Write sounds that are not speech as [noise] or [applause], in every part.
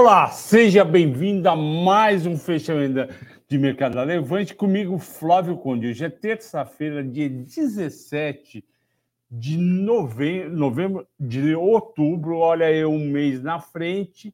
Olá, seja bem-vindo a mais um fechamento de Mercado da Levante. Comigo, Flávio Conde. Hoje é terça-feira, dia 17 de novembro, novembro, de outubro. Olha aí, um mês na frente.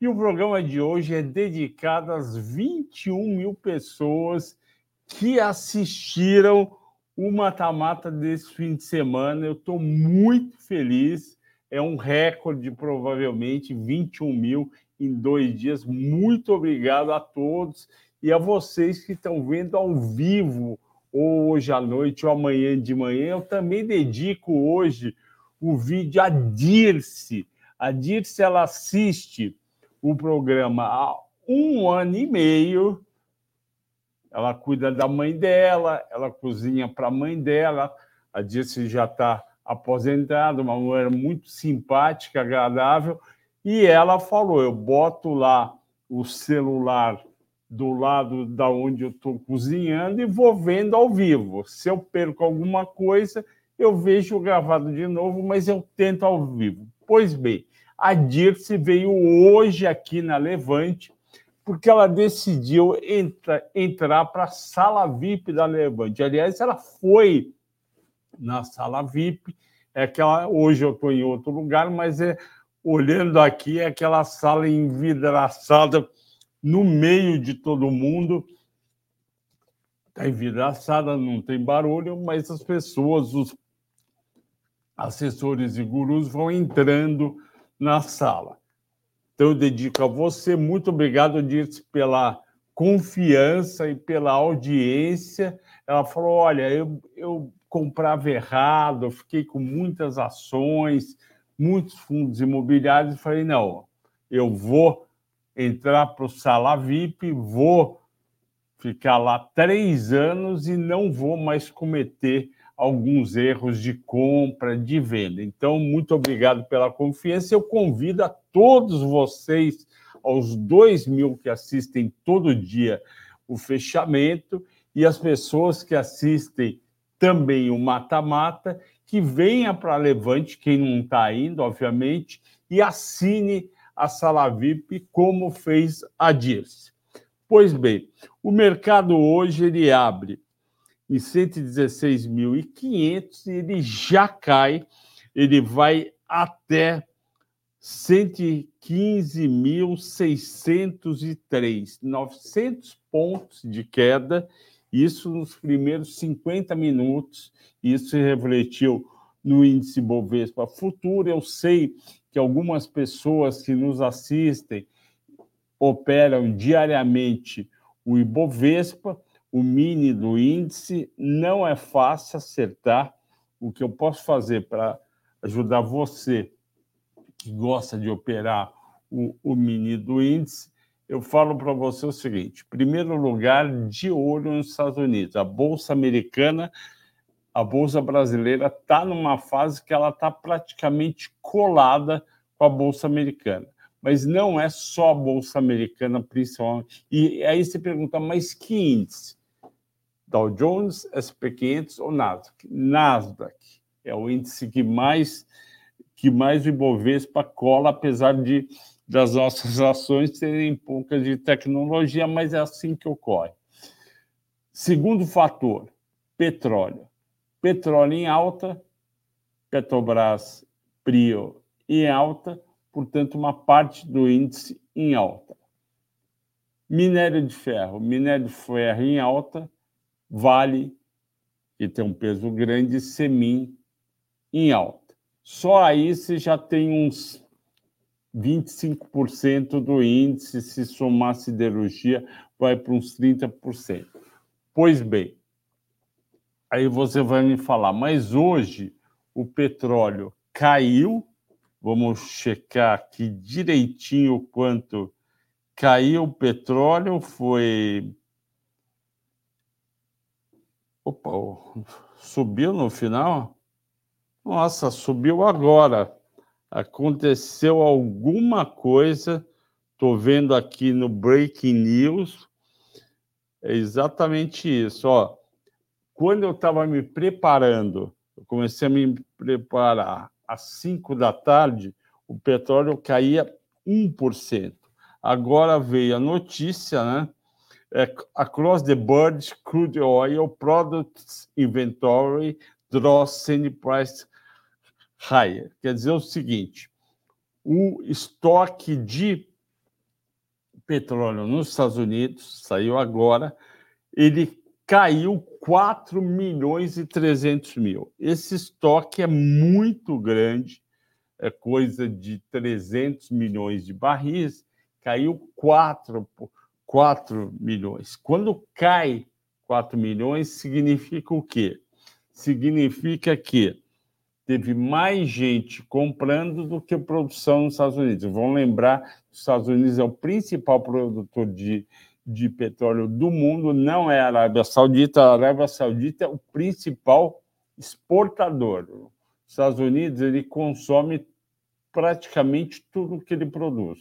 E o programa de hoje é dedicado às 21 mil pessoas que assistiram o mata-mata desse fim de semana. Eu estou muito feliz. É um recorde, provavelmente, 21 mil em dois dias. Muito obrigado a todos e a vocês que estão vendo ao vivo, ou hoje à noite, ou amanhã de manhã. Eu também dedico hoje o vídeo a Dirce. A Dirce ela assiste o programa há um ano e meio. Ela cuida da mãe dela, ela cozinha para a mãe dela. A Dirce já está aposentada, uma mulher muito simpática, agradável e ela falou: eu boto lá o celular do lado da onde eu estou cozinhando e vou vendo ao vivo. Se eu perco alguma coisa, eu vejo gravado de novo, mas eu tento ao vivo. Pois bem, a Dirce veio hoje aqui na Levante porque ela decidiu entra, entrar para a sala VIP da Levante. Aliás, ela foi na sala VIP, é que ela, hoje eu estou em outro lugar, mas é olhando aqui é aquela sala envidraçada no meio de todo mundo. Está envidraçada, não tem barulho, mas as pessoas, os assessores e gurus vão entrando na sala. Então, eu dedico a você. Muito obrigado, Dirce, pela confiança e pela audiência. Ela falou: olha, eu, eu comprava errado, eu fiquei com muitas ações, muitos fundos imobiliários e falei: não, eu vou entrar para o Sala VIP, vou ficar lá três anos e não vou mais cometer alguns erros de compra, de venda. Então, muito obrigado pela confiança. Eu convido a todos vocês, aos dois mil que assistem todo dia o fechamento e as pessoas que assistem também o mata-mata que venha para Levante, quem não está indo, obviamente, e assine a sala VIP, como fez a Dirce. Pois bem, o mercado hoje ele abre em 116.500 e ele já cai, ele vai até 115.603, 900 pontos de queda, isso nos primeiros 50 minutos isso se refletiu no índice Bovespa Futuro. Eu sei que algumas pessoas que nos assistem operam diariamente o Ibovespa, o mini do índice. Não é fácil acertar. O que eu posso fazer para ajudar você que gosta de operar o, o mini do índice, eu falo para você o seguinte: primeiro lugar, de olho nos Estados Unidos. A Bolsa Americana a Bolsa Brasileira está numa fase que ela está praticamente colada com a Bolsa Americana. Mas não é só a Bolsa Americana, principalmente. E aí você pergunta, mas que índice? Dow Jones, SP 500 ou Nasdaq? Nasdaq é o índice que mais que mais o Ibovespa cola, apesar de das nossas [laughs] ações serem poucas de tecnologia, mas é assim que ocorre. Segundo fator, petróleo petróleo em alta, Petrobras, Prio em alta, portanto, uma parte do índice em alta. Minério de ferro, minério de ferro em alta, Vale, que tem um peso grande, Semin em alta. Só aí você já tem uns 25% do índice, se somar siderurgia, vai para uns 30%. Pois bem, Aí você vai me falar, mas hoje o petróleo caiu. Vamos checar aqui direitinho quanto caiu o petróleo. Foi. Opa, subiu no final? Nossa, subiu agora. Aconteceu alguma coisa. Estou vendo aqui no Breaking News. É exatamente isso. Ó, quando eu estava me preparando, eu comecei a me preparar às 5 da tarde, o petróleo caía 1%. agora veio a notícia, né? É, across the board, crude oil products inventory draws selling price higher. Quer dizer o seguinte: o estoque de petróleo nos Estados Unidos saiu agora, ele caiu 4 milhões e 300 mil. Esse estoque é muito grande, é coisa de 300 milhões de barris, caiu 4, 4 milhões. Quando cai 4 milhões, significa o quê? Significa que teve mais gente comprando do que produção nos Estados Unidos. Vão lembrar que os Estados Unidos é o principal produtor de, de petróleo do mundo, não é a Arábia Saudita. A Arábia Saudita é o principal exportador. Os Estados Unidos ele consome praticamente tudo que ele produz.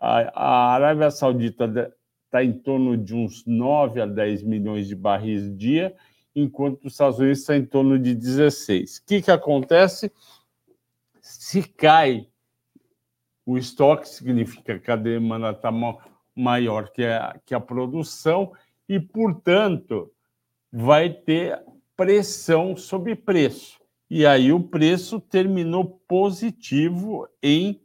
A, a Arábia Saudita está em torno de uns 9 a 10 milhões de barris dia enquanto os Estados Unidos está em torno de 16. O que, que acontece? Se cai o estoque, significa que a demanda está maior que a, que a produção e, portanto, vai ter pressão sobre preço. E aí o preço terminou positivo em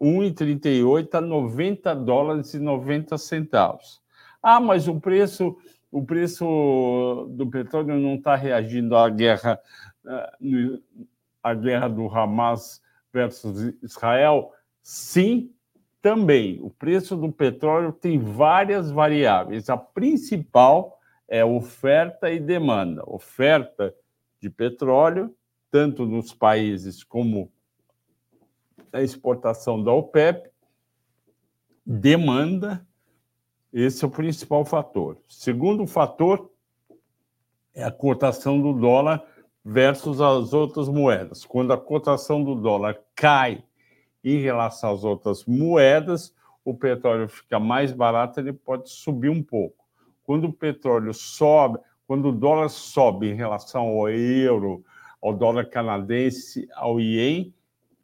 1,38 a 90 dólares e 90 centavos. Ah, mas o preço o preço do petróleo não está reagindo à guerra, eh, à guerra do Hamas versus Israel? Sim, também. O preço do petróleo tem várias variáveis. A principal é oferta e demanda. Oferta de petróleo, tanto nos países como a exportação da OPEP, demanda esse é o principal fator. Segundo fator é a cotação do dólar versus as outras moedas. Quando a cotação do dólar cai em relação às outras moedas, o petróleo fica mais barato, ele pode subir um pouco. Quando o petróleo sobe, quando o dólar sobe em relação ao euro, ao dólar canadense, ao ien,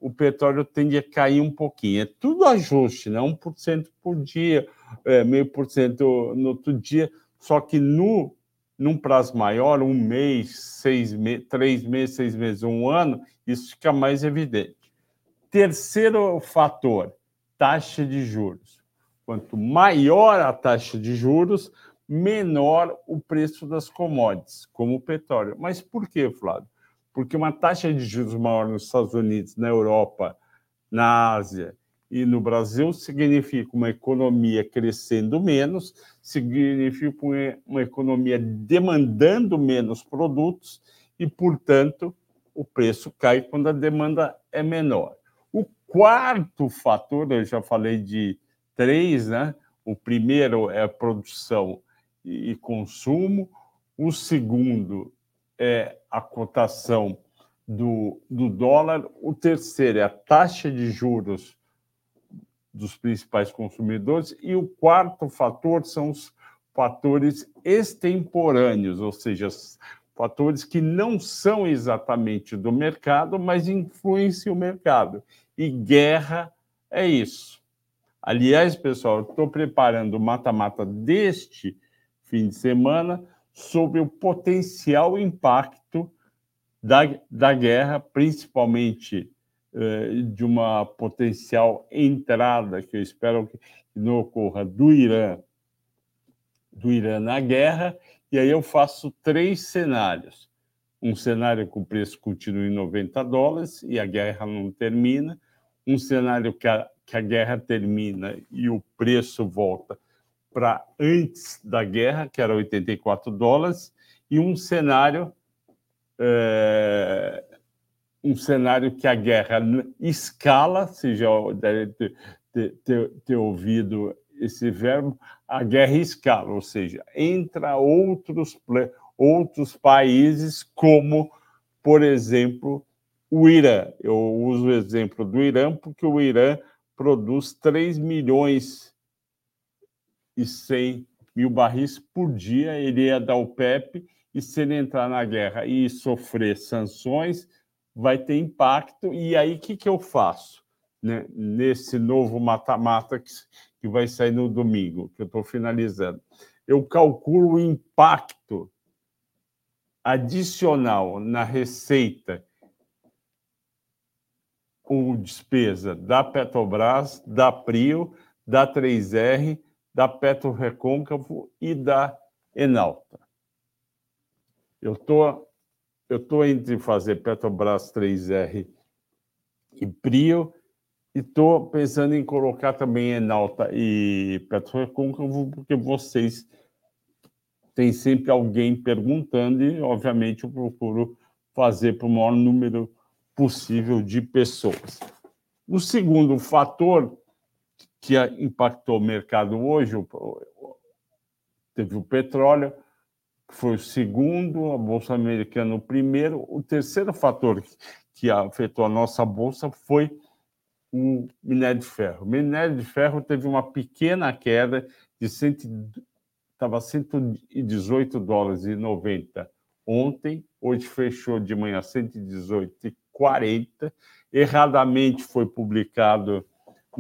o petróleo tende a cair um pouquinho. É tudo ajuste, né? 1% por dia, é, meio por cento no outro dia, só que no num prazo maior, um mês, seis me três meses, seis meses, um ano, isso fica mais evidente. Terceiro fator, taxa de juros. Quanto maior a taxa de juros, menor o preço das commodities, como o petróleo. Mas por quê, Flávio? Porque uma taxa de juros maior nos Estados Unidos, na Europa, na Ásia e no Brasil significa uma economia crescendo menos, significa uma economia demandando menos produtos e, portanto, o preço cai quando a demanda é menor. O quarto fator, eu já falei de três, né? O primeiro é produção e consumo, o segundo é a cotação do, do dólar, o terceiro é a taxa de juros dos principais consumidores, e o quarto fator são os fatores extemporâneos, ou seja, fatores que não são exatamente do mercado, mas influenciam o mercado. E guerra é isso. Aliás, pessoal, estou preparando o mata-mata deste fim de semana sobre o potencial impacto da, da guerra, principalmente eh, de uma potencial entrada, que eu espero que não ocorra, do Irã, do Irã na guerra, e aí eu faço três cenários. Um cenário que o preço continua em 90 dólares e a guerra não termina, um cenário que a, que a guerra termina e o preço volta para antes da guerra, que era 84 dólares, e um cenário é, um cenário que a guerra escala, se já deve ter, ter, ter, ouvido esse verbo, a guerra escala, ou seja, entra outros, outros países, como, por exemplo, o Irã. Eu uso o exemplo do Irã porque o Irã produz 3 milhões e 100 mil barris por dia, ele é da OPEP, e se ele entrar na guerra e sofrer sanções, vai ter impacto. E aí, o que, que eu faço? Né? Nesse novo mata-mata que, que vai sair no domingo, que eu estou finalizando, eu calculo o impacto adicional na receita ou despesa da Petrobras, da Prio, da 3R, da Petro Recôncavo e da Enalta. Eu tô, tô entre fazer Petrobras 3R e Prio e estou pensando em colocar também Enalta e Petro Recôncavo, porque vocês têm sempre alguém perguntando e, obviamente, eu procuro fazer para o maior número possível de pessoas. O segundo fator que impactou o mercado hoje teve o petróleo, que foi o segundo, a Bolsa Americana o primeiro. O terceiro fator que afetou a nossa Bolsa foi o minério de ferro. O minério de ferro teve uma pequena queda de 100, estava 118 dólares e 90 ontem, hoje fechou de manhã 118 40. Erradamente foi publicado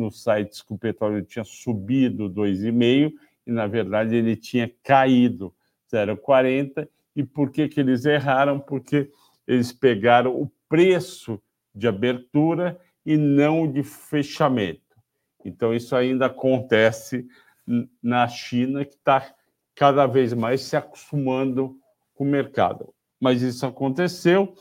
nos sites que o petróleo tinha subido 2,5 e, na verdade, ele tinha caído 0,40. E por que, que eles erraram? Porque eles pegaram o preço de abertura e não de fechamento. Então, isso ainda acontece na China, que está cada vez mais se acostumando com o mercado. Mas isso aconteceu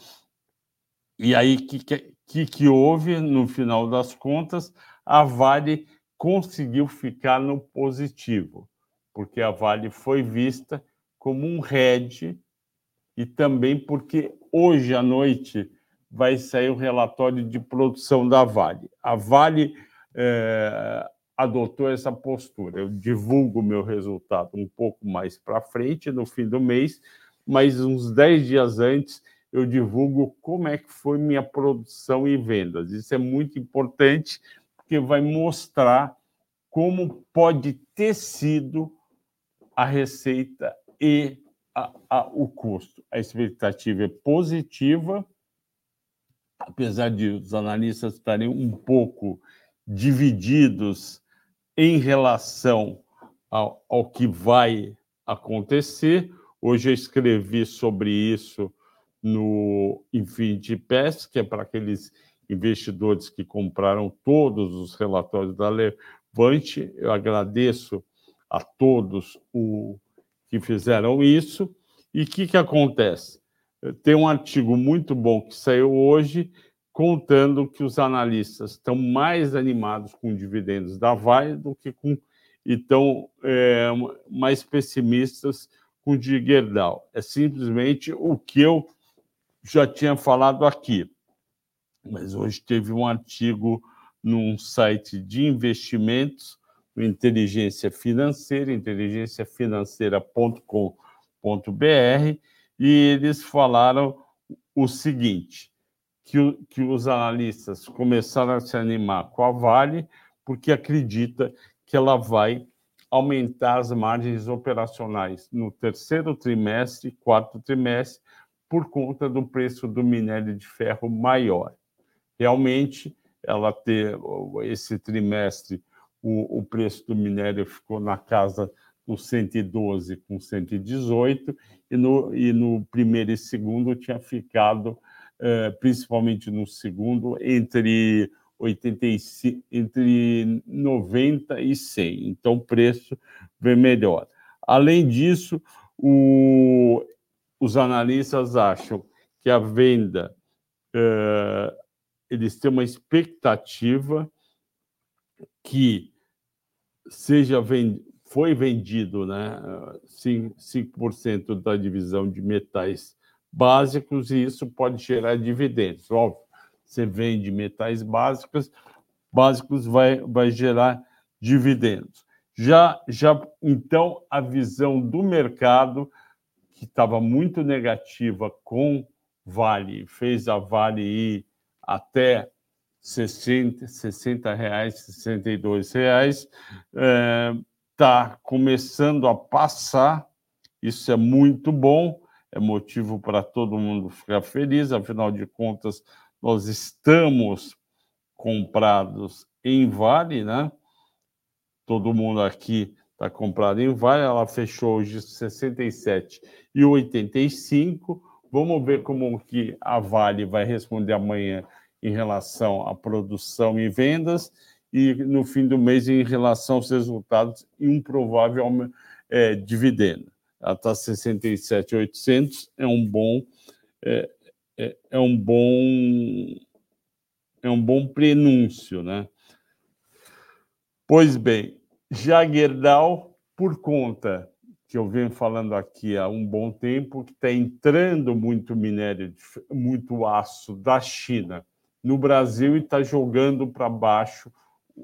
e aí, o que, que, que houve no final das contas? A Vale conseguiu ficar no positivo, porque a Vale foi vista como um hedge e também porque hoje à noite vai sair o relatório de produção da Vale. A Vale é, adotou essa postura. Eu divulgo meu resultado um pouco mais para frente, no fim do mês, mas uns 10 dias antes eu divulgo como é que foi minha produção e vendas. Isso é muito importante, porque vai mostrar como pode ter sido a receita e a, a, o custo. A expectativa é positiva, apesar de os analistas estarem um pouco divididos em relação ao, ao que vai acontecer. Hoje eu escrevi sobre isso no Infinity Pass, que é para aqueles investidores que compraram todos os relatórios da Levante. Eu agradeço a todos o que fizeram isso. E o que, que acontece? Tem um artigo muito bom que saiu hoje contando que os analistas estão mais animados com dividendos da Vale do que com e estão é, mais pessimistas com o de Gerdau. É simplesmente o que eu já tinha falado aqui, mas hoje teve um artigo num site de investimentos, Inteligência Financeira, inteligenciafinanceira.com.br, e eles falaram o seguinte: que, que os analistas começaram a se animar com a Vale, porque acredita que ela vai aumentar as margens operacionais no terceiro trimestre, quarto trimestre, por conta do preço do minério de ferro maior. Realmente, ela ter esse trimestre, o, o preço do minério ficou na casa dos 112 com 118, e no, e no primeiro e segundo tinha ficado, eh, principalmente no segundo, entre 85, entre 90 e 100. Então, o preço vem melhor. Além disso, o, os analistas acham que a venda, eh, eles têm uma expectativa que seja vend... foi vendido né, 5%, da divisão de metais básicos e isso pode gerar dividendos. Óbvio, você vende metais básicos, básicos vai, vai gerar dividendos. Já, já então a visão do mercado que estava muito negativa com Vale, fez a Vale ir até 60, 60 reais, 62 reais, está é, começando a passar. Isso é muito bom, é motivo para todo mundo ficar feliz. Afinal de contas, nós estamos comprados em Vale, né? todo mundo aqui está comprado em Vale, ela fechou hoje 67 e 85. Vamos ver como que a Vale vai responder amanhã em relação à produção e vendas e no fim do mês em relação aos resultados e um provável é, dividendo. Ela está 67,800, é um bom é, é, é, um bom é um bom prenúncio, né? Pois bem, Jaguardal, por conta que eu venho falando aqui há um bom tempo, que está entrando muito minério, muito aço da China no Brasil e está jogando para baixo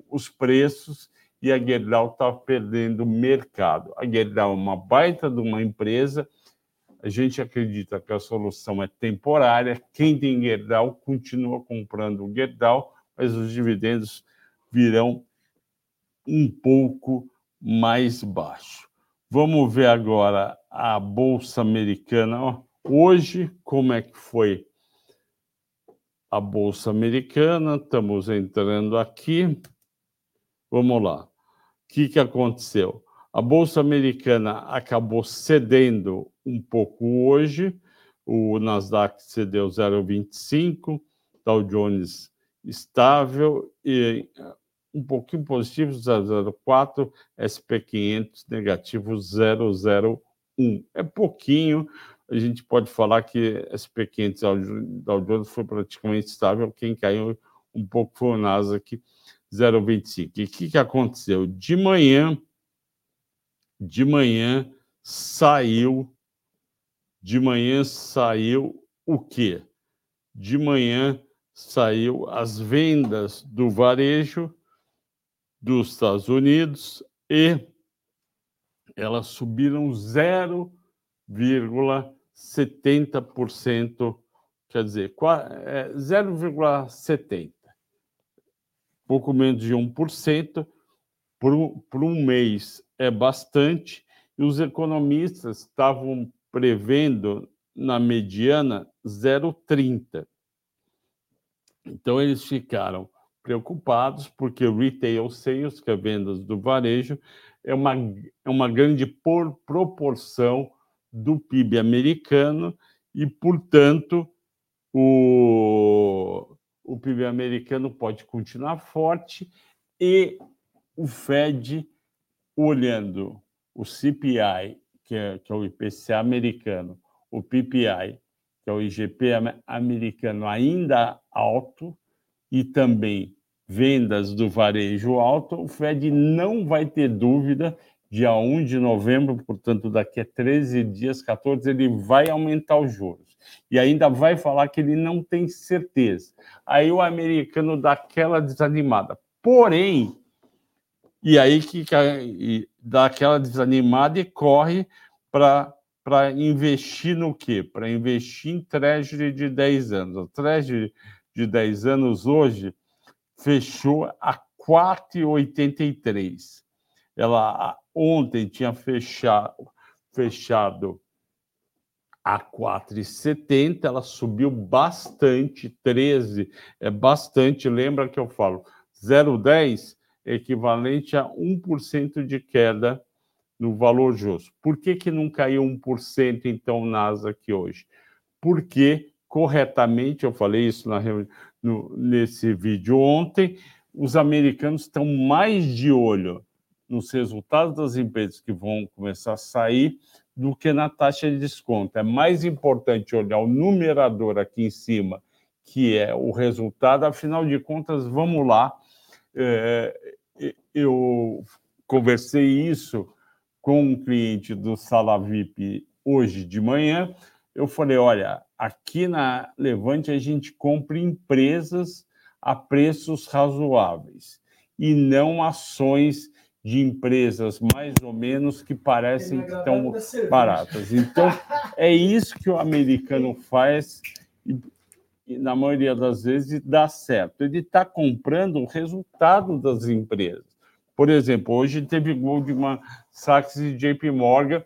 os preços e a Gerdau está perdendo mercado. A Gerdau é uma baita de uma empresa, a gente acredita que a solução é temporária, quem tem Gerdau continua comprando o Gerdau, mas os dividendos virão um pouco mais baixo. Vamos ver agora a Bolsa Americana. Hoje, como é que foi a Bolsa Americana? Estamos entrando aqui. Vamos lá. O que, que aconteceu? A Bolsa Americana acabou cedendo um pouco hoje. O Nasdaq cedeu 0,25, Dow Jones estável e um pouquinho positivo, 0,04, SP500 negativo 0,01. É pouquinho, a gente pode falar que SP500 Dow Jones foi praticamente estável, quem caiu um pouco foi o Nasdaq 0,25. E o que, que aconteceu? De manhã, de manhã saiu, de manhã saiu o quê? De manhã saiu as vendas do varejo dos Estados Unidos e elas subiram 0,70%, quer dizer, 0,70%, é, pouco menos de 1%, por um, por um mês é bastante, e os economistas estavam prevendo na mediana 0,30%. Então, eles ficaram preocupados, porque o retail sales, que é vendas do varejo, é uma, é uma grande por, proporção do PIB americano e, portanto, o, o PIB americano pode continuar forte e o Fed, olhando o CPI, que é, que é o IPCA americano, o PPI, que é o IGP americano, ainda alto, e também vendas do varejo alto, o Fed não vai ter dúvida, dia 1 de novembro, portanto, daqui a 13 dias, 14, ele vai aumentar os juros. E ainda vai falar que ele não tem certeza. Aí o americano dá aquela desanimada. Porém, e aí que dá aquela desanimada e corre para para investir no quê? Para investir em treasury de 10 anos. O treasury de 10 anos hoje fechou a 4,83. Ela ontem tinha fechado, fechado a 4,70, ela subiu bastante, 13 é bastante. Lembra que eu falo 0,10 é equivalente a 1% de queda no valor justo. Por que, que não caiu 1% então o Nasdaq hoje? Porque corretamente, eu falei isso na, no, nesse vídeo ontem, os americanos estão mais de olho nos resultados das empresas que vão começar a sair do que na taxa de desconto. É mais importante olhar o numerador aqui em cima, que é o resultado. Afinal de contas, vamos lá. É, eu conversei isso com um cliente do Sala VIP hoje de manhã. Eu falei: olha, aqui na Levante a gente compra empresas a preços razoáveis e não ações de empresas mais ou menos que parecem que estão baratas. Então, é isso que o americano [laughs] faz e, e na maioria das vezes dá certo. Ele está comprando o resultado das empresas. Por exemplo, hoje teve Goldman Sachs e JP Morgan,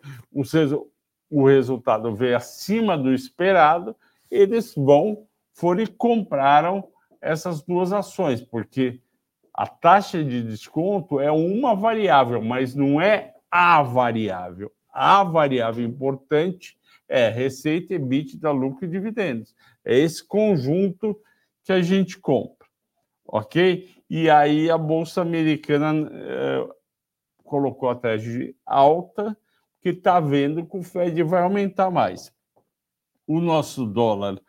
o resultado veio acima do esperado, eles vão, foram e compraram essas duas ações, porque A taxa de desconto é uma variável, mas não é a variável. A variável importante é receita, EBITDA, lucro e dividendos. É esse conjunto que a gente compra, ok? E aí a Bolsa Americana eh, colocou a taxa alta, que está vendo que o Fed vai aumentar mais. O nosso dólar,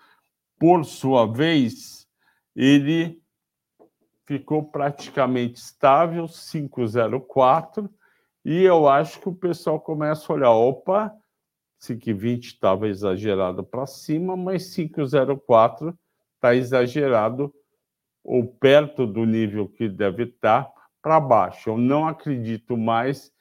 por sua vez, ele ficou praticamente estável, 5,04, e eu acho que o pessoal começa a olhar, opa, 5,20 estava exagerado para cima, mas 5,04 está exagerado ou perto do nível que deve estar para baixo. Eu não acredito mais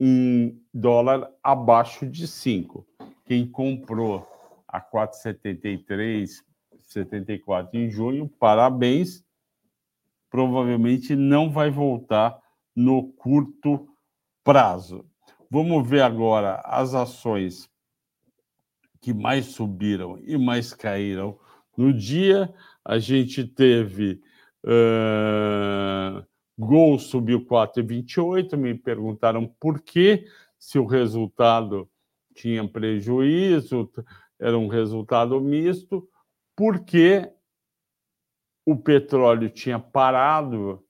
em dólar abaixo de 5. Quem comprou a 4,73, 74 em junho, parabéns. Provavelmente não vai voltar no curto prazo. Vamos ver agora as ações que mais subiram e mais caíram no dia. A gente teve uh, Gol subiu 4,28. Me perguntaram por quê, se o resultado tinha prejuízo, era um resultado misto, porque o petróleo tinha parado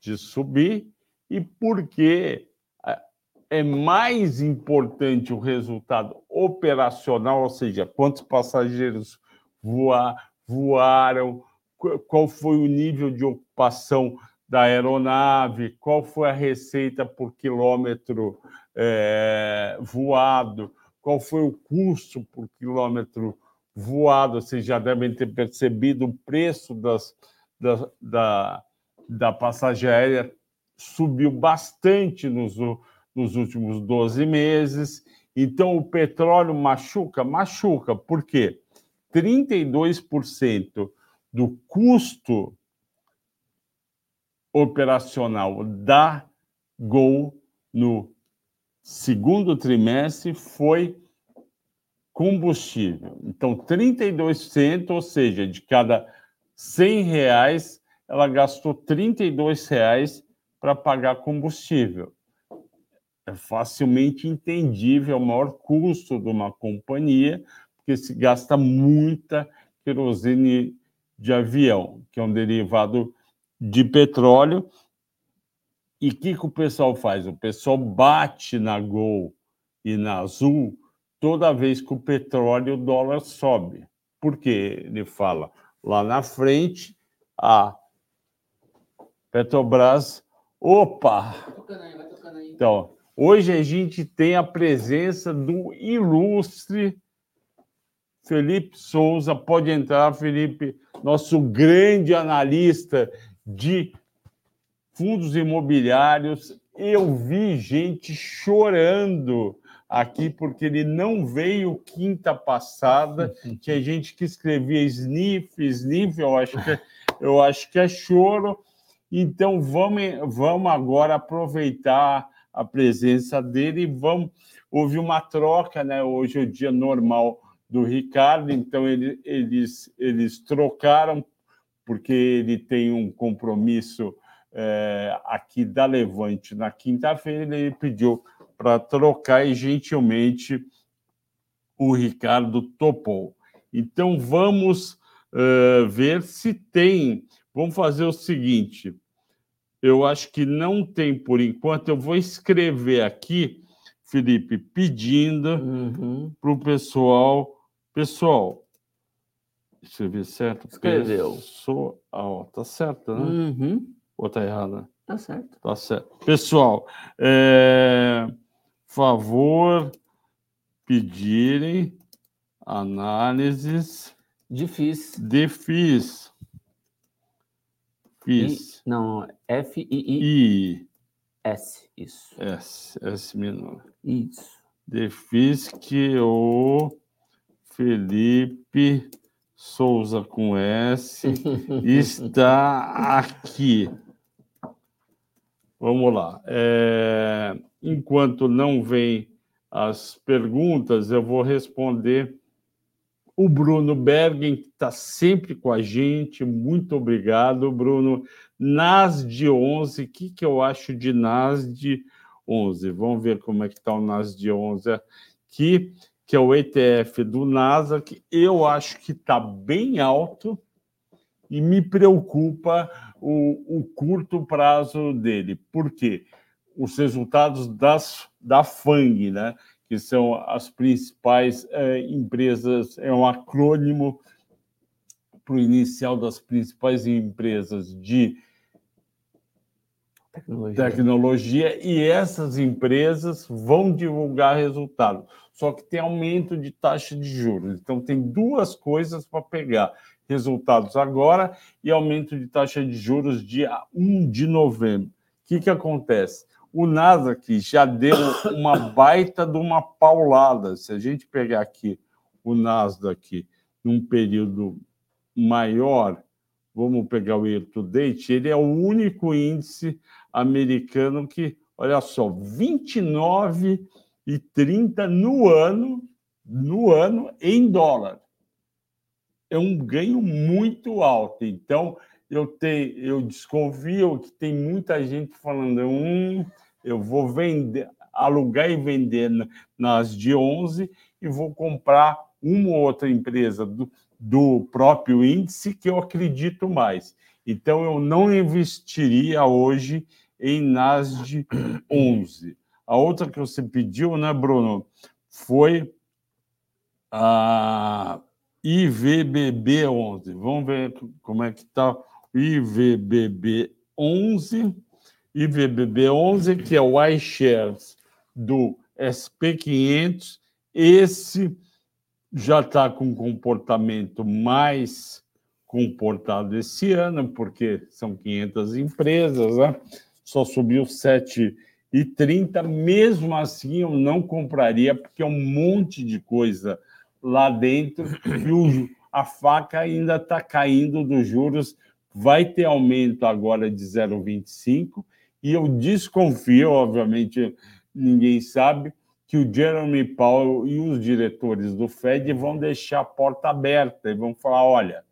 de subir e porque é, é mais importante o resultado operacional, ou seja, quantos passageiros voar, voaram, qual foi o nível de ocupação da aeronave, qual foi a receita por quilômetro é, voado, qual foi o custo por quilômetro voado. Vocês já devem ter percebido o preço das, da, da, da passagem aérea subiu bastante nos, nos últimos 12 meses. Então, o petróleo machuca? Machuca. Por quê? 32% do custo operacional da Gol no segundo trimestre foi combustível. Então, 32%, ou seja, de cada 100 reais, ela gastou 32 reais para pagar combustível. É facilmente entendível, é o maior custo de uma companhia, porque se gasta muita querosene de avião, que é um derivado de petróleo. E o que, que o pessoal faz? O pessoal bate na Gol e na Azul toda vez que o petróleo o dólar sobe. Por quê? Ele fala lá na frente, a Petrobras. Opa! Então, hoje a gente tem a presença do ilustre Felipe Souza. Pode entrar, Felipe, nosso grande analista de fundos imobiliários. Eu vi gente chorando aqui porque ele não veio quinta passada. Tinha gente que escrevia sniff, sniff, eu acho que, é, eu acho que é choro. Então vamos, vamos agora aproveitar a presença dele e vamos. Houve uma troca, né? Hoje é o dia normal do Ricardo, então ele, eles, eles trocaram porque ele tem um compromisso é, aqui da Levante na quinta-feira, ele pediu para trocar e gentilmente o Ricardo topou. Então vamos uh, ver se tem. Vamos fazer o seguinte: eu acho que não tem por enquanto. Eu vou escrever aqui, Felipe, pedindo uhum. para o pessoal. Pessoal, Escrevi certo? Escreveu. Sou... Oh, tá certo, né? Uhum. Ou tá errado? Tá certo. Tá certo. Pessoal, é... favor pedirem análises de FIS. De FIS. FIS. I, não, F-I-I. I. S, isso. S, S menor. Isso. De FIS que o Felipe Souza com S [laughs] está aqui. Vamos lá. É, enquanto não vem as perguntas, eu vou responder o Bruno Bergen, que está sempre com a gente. Muito obrigado, Bruno. NASD 11, o que, que eu acho de NASD 11? Vamos ver como é que está o NASD 11 aqui, que é o ETF do NASA, que eu acho que está bem alto e me preocupa o, o curto prazo dele. Por quê? Os resultados das, da FANG, né? que são as principais eh, empresas, é um acrônimo para o inicial das principais empresas de tecnologia. tecnologia, e essas empresas vão divulgar resultado. Só que tem aumento de taxa de juros. Então, tem duas coisas para pegar: resultados agora e aumento de taxa de juros dia 1 de novembro. O que, que acontece? O Nasdaq já deu uma baita de uma paulada. Se a gente pegar aqui o Nasdaq num período maior, vamos pegar o year to date, ele é o único índice americano que, olha só, 29 e 30 no ano, no ano em dólar. É um ganho muito alto. Então, eu tenho, eu desconfio que tem muita gente falando, hum, eu vou vender, alugar e vender nas de 11 e vou comprar uma ou outra empresa do, do próprio índice que eu acredito mais. Então, eu não investiria hoje em NASD 11. A outra que você pediu, né, Bruno, foi a IVBB 11. Vamos ver como é que está IVBB 11. IVBB 11, que é o iShares do SP500. Esse já está com comportamento mais comportado esse ano, porque são 500 empresas, né? só subiu 7,30. Mesmo assim, eu não compraria, porque é um monte de coisa lá dentro e o, a faca ainda está caindo dos juros. Vai ter aumento agora de 0,25 e eu desconfio, obviamente, ninguém sabe, que o Jeremy Powell e os diretores do Fed vão deixar a porta aberta e vão falar: olha,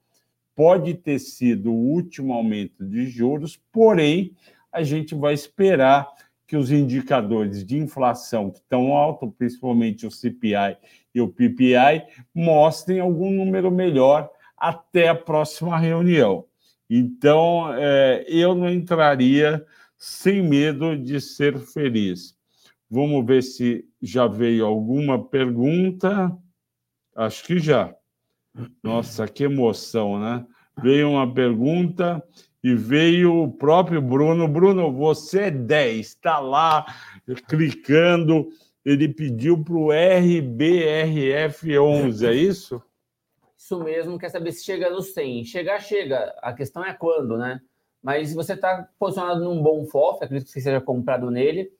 pode ter sido o último aumento de juros, porém, a gente vai esperar que os indicadores de inflação que estão altos, principalmente o CPI e o PPI, mostrem algum número melhor até a próxima reunião. Então, é, eu não entraria sem medo de ser feliz. Vamos ver se já veio alguma pergunta. Acho que já. Nossa, que emoção, né? Veio uma pergunta e veio o próprio Bruno. Bruno, você é 10, está lá clicando. Ele pediu para o RBRF11, é isso? Isso mesmo, quer saber se chega no 100. Chegar, chega. A questão é quando, né? Mas se você está posicionado num bom FOF, acredito que você seja comprado nele,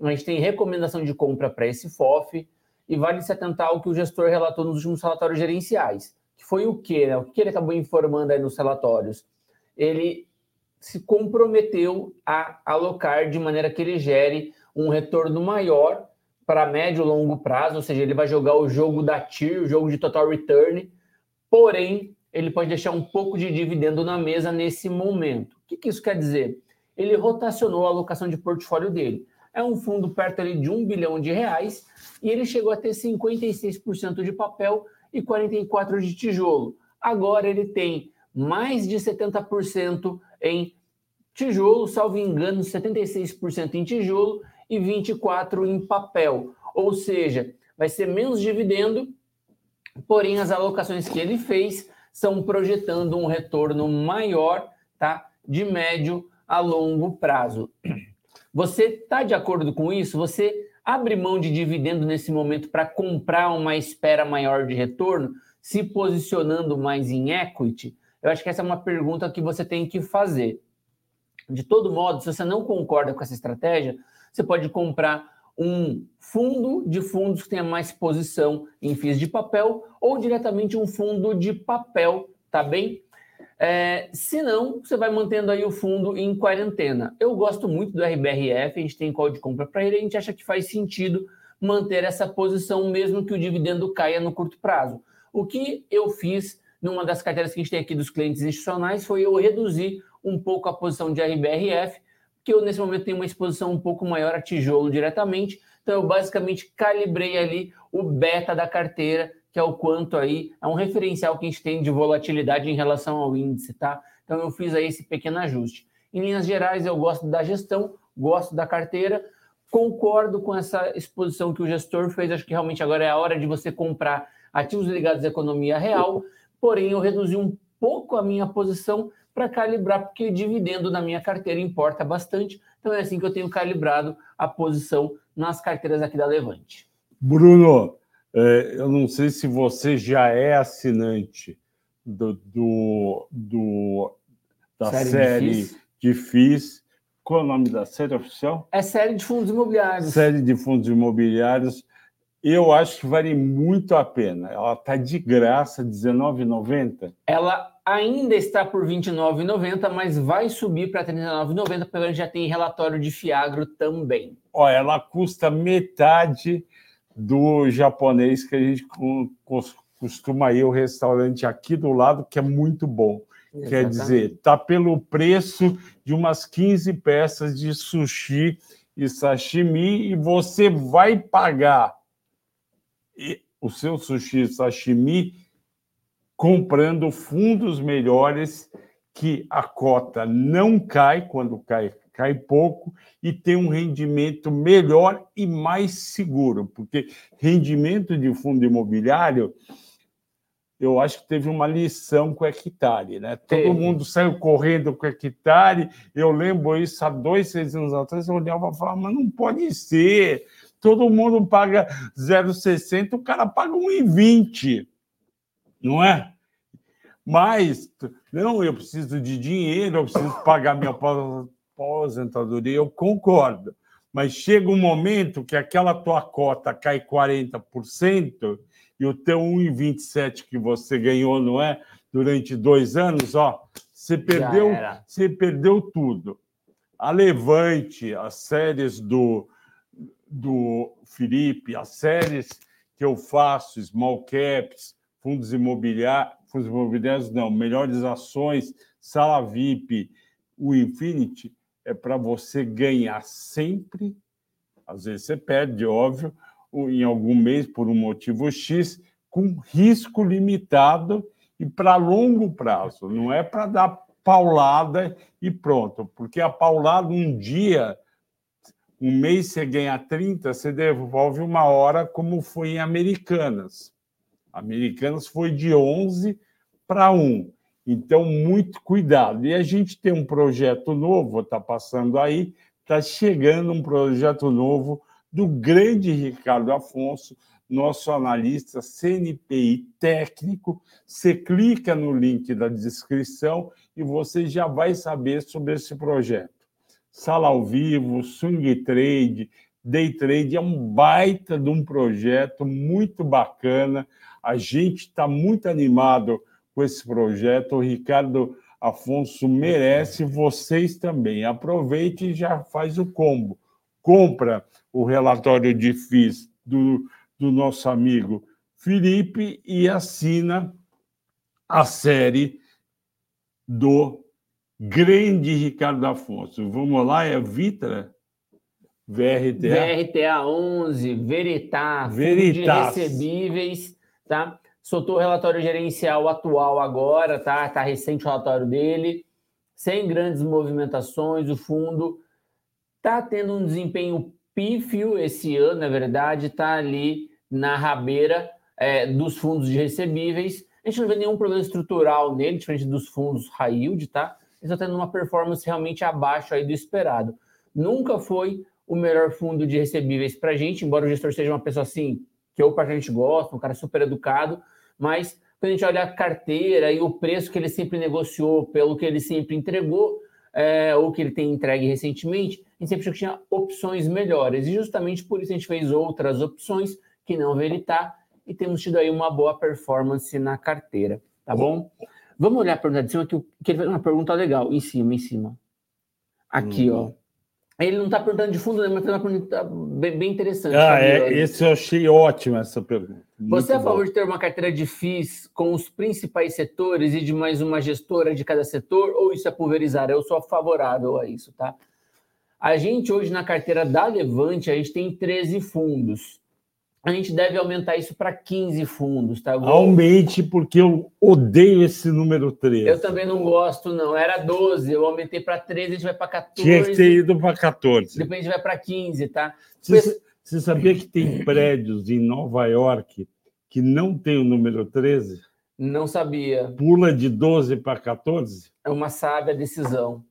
a gente tem recomendação de compra para esse FOF e vale se atentar ao que o gestor relatou nos últimos relatórios gerenciais. Que foi o quê? Né? O que ele acabou informando aí nos relatórios? Ele se comprometeu a alocar de maneira que ele gere um retorno maior para médio e longo prazo, ou seja, ele vai jogar o jogo da TIR, o jogo de total return, porém ele pode deixar um pouco de dividendo na mesa nesse momento. O que, que isso quer dizer? Ele rotacionou a alocação de portfólio dele. É um fundo perto ali de um bilhão de reais e ele chegou a ter 56% de papel e 44% de tijolo. Agora ele tem mais de 70% em tijolo, salvo engano, 76% em tijolo e 24% em papel. Ou seja, vai ser menos dividendo, porém as alocações que ele fez são projetando um retorno maior, tá? De médio a longo prazo. Você está de acordo com isso? Você abre mão de dividendo nesse momento para comprar uma espera maior de retorno, se posicionando mais em equity? Eu acho que essa é uma pergunta que você tem que fazer. De todo modo, se você não concorda com essa estratégia, você pode comprar um fundo de fundos que tenha mais posição em FIIs de papel ou diretamente um fundo de papel, tá bem? É, se não, você vai mantendo aí o fundo em quarentena. Eu gosto muito do RBRF, a gente tem call de compra para ele, a gente acha que faz sentido manter essa posição mesmo que o dividendo caia no curto prazo. O que eu fiz numa das carteiras que a gente tem aqui dos clientes institucionais foi eu reduzir um pouco a posição de RBRF, que eu nesse momento tenho uma exposição um pouco maior a tijolo diretamente, então eu basicamente calibrei ali o beta da carteira, que é o quanto aí, é um referencial que a gente tem de volatilidade em relação ao índice, tá? Então eu fiz aí esse pequeno ajuste. Em linhas gerais, eu gosto da gestão, gosto da carteira, concordo com essa exposição que o gestor fez, acho que realmente agora é a hora de você comprar ativos ligados à economia real, porém eu reduzi um pouco a minha posição para calibrar, porque o dividendo na minha carteira importa bastante. Então é assim que eu tenho calibrado a posição nas carteiras aqui da Levante. Bruno, é, eu não sei se você já é assinante do, do, do da série, série FIS. Qual é o nome da série oficial? É série de fundos imobiliários. Série de fundos imobiliários. Eu acho que vale muito a pena. Ela está de graça, R$19,90. Ela ainda está por R$29,90, mas vai subir para R$39,90, porque a gente já tem relatório de Fiagro também. Ó, ela custa metade do japonês que a gente costuma ir ao restaurante aqui do lado, que é muito bom. Exatamente. Quer dizer, tá pelo preço de umas 15 peças de sushi e sashimi e você vai pagar o seu sushi sashimi comprando fundos melhores que a cota não cai quando cai, cai pouco e tem um rendimento melhor e mais seguro, porque rendimento de fundo imobiliário eu acho que teve uma lição com o hectare, né? Todo mundo saiu correndo com o hectare. Eu lembro isso há dois, seis anos atrás. Eu olhava e falava, mas não pode ser todo mundo paga 0,60, o cara paga 1,20, não é? Mas, não, eu preciso de dinheiro, eu preciso pagar minha aposentadoria, eu concordo. Mas chega um momento que aquela tua cota cai 40% e o teu 1,27 que você ganhou, não é? Durante dois anos, ó, você perdeu, você perdeu tudo. A Levante, as séries do, do Felipe, as séries que eu faço, small caps, fundos imobiliários, fundos imobiliários não, melhores ações, sala VIP, o Infinity, é para você ganhar sempre, às vezes você perde, óbvio, em algum mês por um motivo X, com risco limitado e para longo prazo, não é para dar paulada e pronto, porque a paulada um dia um mês você ganha 30, você devolve uma hora, como foi em Americanas. Americanas foi de 11 para 1. Então, muito cuidado. E a gente tem um projeto novo, está passando aí, está chegando um projeto novo do grande Ricardo Afonso, nosso analista CNPI técnico. Você clica no link da descrição e você já vai saber sobre esse projeto sala ao vivo, swing trade, day trade, é um baita de um projeto muito bacana. A gente está muito animado com esse projeto. O Ricardo Afonso merece, vocês também. Aproveite e já faz o combo. Compra o relatório de FIS do, do nosso amigo Felipe e assina a série do Grande Ricardo Afonso. Vamos lá, é Vitra? VRTA? VRTA 11, Veritas, Veritas. de recebíveis, tá? Soltou o relatório gerencial atual agora, tá? Tá recente o relatório dele, sem grandes movimentações, o fundo tá tendo um desempenho pífio esse ano, na verdade, tá ali na rabeira é, dos fundos de recebíveis. A gente não vê nenhum problema estrutural nele, diferente dos fundos high yield, tá? Está tendo uma performance realmente abaixo aí do esperado. Nunca foi o melhor fundo de recebíveis para a gente, embora o gestor seja uma pessoa assim, que eu particularmente gosto, um cara super educado, mas quando a gente olha a carteira e o preço que ele sempre negociou, pelo que ele sempre entregou, é, ou que ele tem entregue recentemente, a gente sempre achou que tinha opções melhores. E justamente por isso a gente fez outras opções que não veritar e temos tido aí uma boa performance na carteira, tá bom? Vamos olhar a pergunta de cima, que, que ele fez uma pergunta legal, em cima, em cima. Aqui, hum. ó. Ele não está perguntando de fundo, né, mas fez uma pergunta bem, bem interessante. Ah, é, esse eu achei ótimo essa pergunta. Muito Você é a favor de ter uma carteira de FIIs com os principais setores e de mais uma gestora de cada setor, ou isso é pulverizar? Eu sou favorável a isso, tá? A gente hoje na carteira da Levante, a gente tem 13 fundos a gente deve aumentar isso para 15 fundos, tá? Vou... Aumente, porque eu odeio esse número 13. Eu também não gosto, não. Era 12, eu aumentei para 13, a gente vai para 14. Tinha que ter ido para 14. Depois a gente vai para 15, tá? Você, você sabia que tem [clears throat] prédios em Nova York que não tem o número 13? Não sabia. Pula de 12 para 14? É uma sábia decisão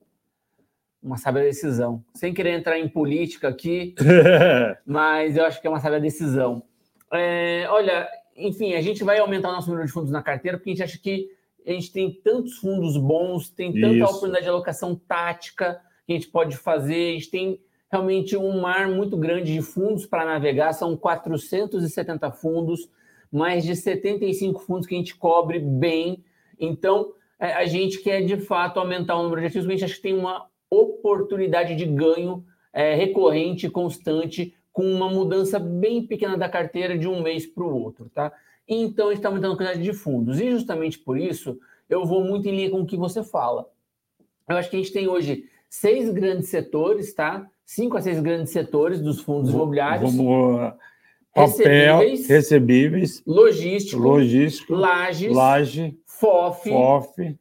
uma sábia decisão. Sem querer entrar em política aqui, [laughs] mas eu acho que é uma sábia decisão. É, olha, enfim, a gente vai aumentar o nosso número de fundos na carteira, porque a gente acha que a gente tem tantos fundos bons, tem tanta Isso. oportunidade de alocação tática que a gente pode fazer, a gente tem realmente um mar muito grande de fundos para navegar, são 470 fundos, mais de 75 fundos que a gente cobre bem. Então, é, a gente quer de fato aumentar o número de ativos, porque a gente acha que tem uma oportunidade de ganho é, recorrente, constante, com uma mudança bem pequena da carteira de um mês para o outro, tá? Então, a gente está aumentando a quantidade de fundos. E justamente por isso, eu vou muito em linha com o que você fala. Eu acho que a gente tem hoje seis grandes setores, tá? Cinco a seis grandes setores dos fundos imobiliários. Vamos papel, recebíveis, recebíveis logístico, logístico, lajes, laje, FOF, FOF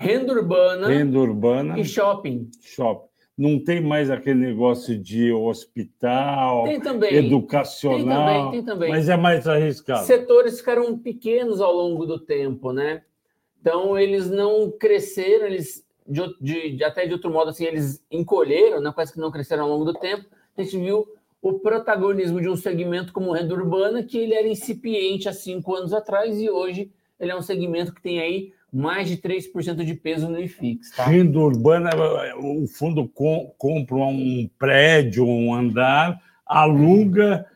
renda urbana, renda urbana e shopping. Shopping. Não tem mais aquele negócio de hospital, tem também. educacional, tem também, tem também. mas é mais arriscado. Setores ficaram pequenos ao longo do tempo, né? Então eles não cresceram, eles de, de, de, até de outro modo assim eles encolheram, né? quase que não cresceram ao longo do tempo. A gente viu o protagonismo de um segmento como renda urbana que ele era incipiente há cinco anos atrás e hoje ele é um segmento que tem aí mais de 3% de peso no IFIX. Tá? Renda urbana, o fundo com, compra um prédio, um andar, aluga.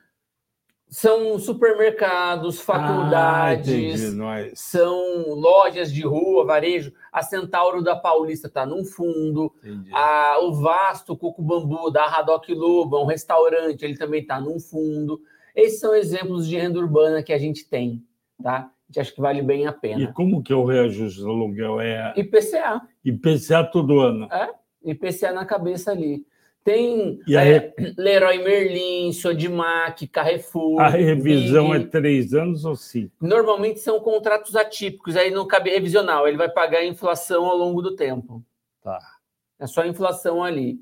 São supermercados, faculdades, ah, são lojas de rua, varejo. A Centauro da Paulista está num fundo. A, o Vasto Coco Bambu da Radoc Lobo, um restaurante, ele também está num fundo. Esses são exemplos de renda urbana que a gente tem, tá? Gente acha que vale bem a pena. E como que é o reajuste do aluguel? É IPCA. IPCA todo ano. É, IPCA na cabeça ali. Tem é, Leroy Merlin, Sodimac, Carrefour. A revisão Big. é três anos ou cinco? Normalmente são contratos atípicos, aí não cabe revisional, ele vai pagar a inflação ao longo do tempo. Tá. É só a inflação ali.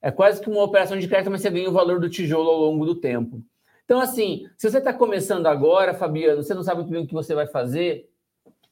É quase que uma operação de crédito, mas você ganha o valor do tijolo ao longo do tempo. Então, assim, se você está começando agora, Fabiano, você não sabe muito bem o que você vai fazer,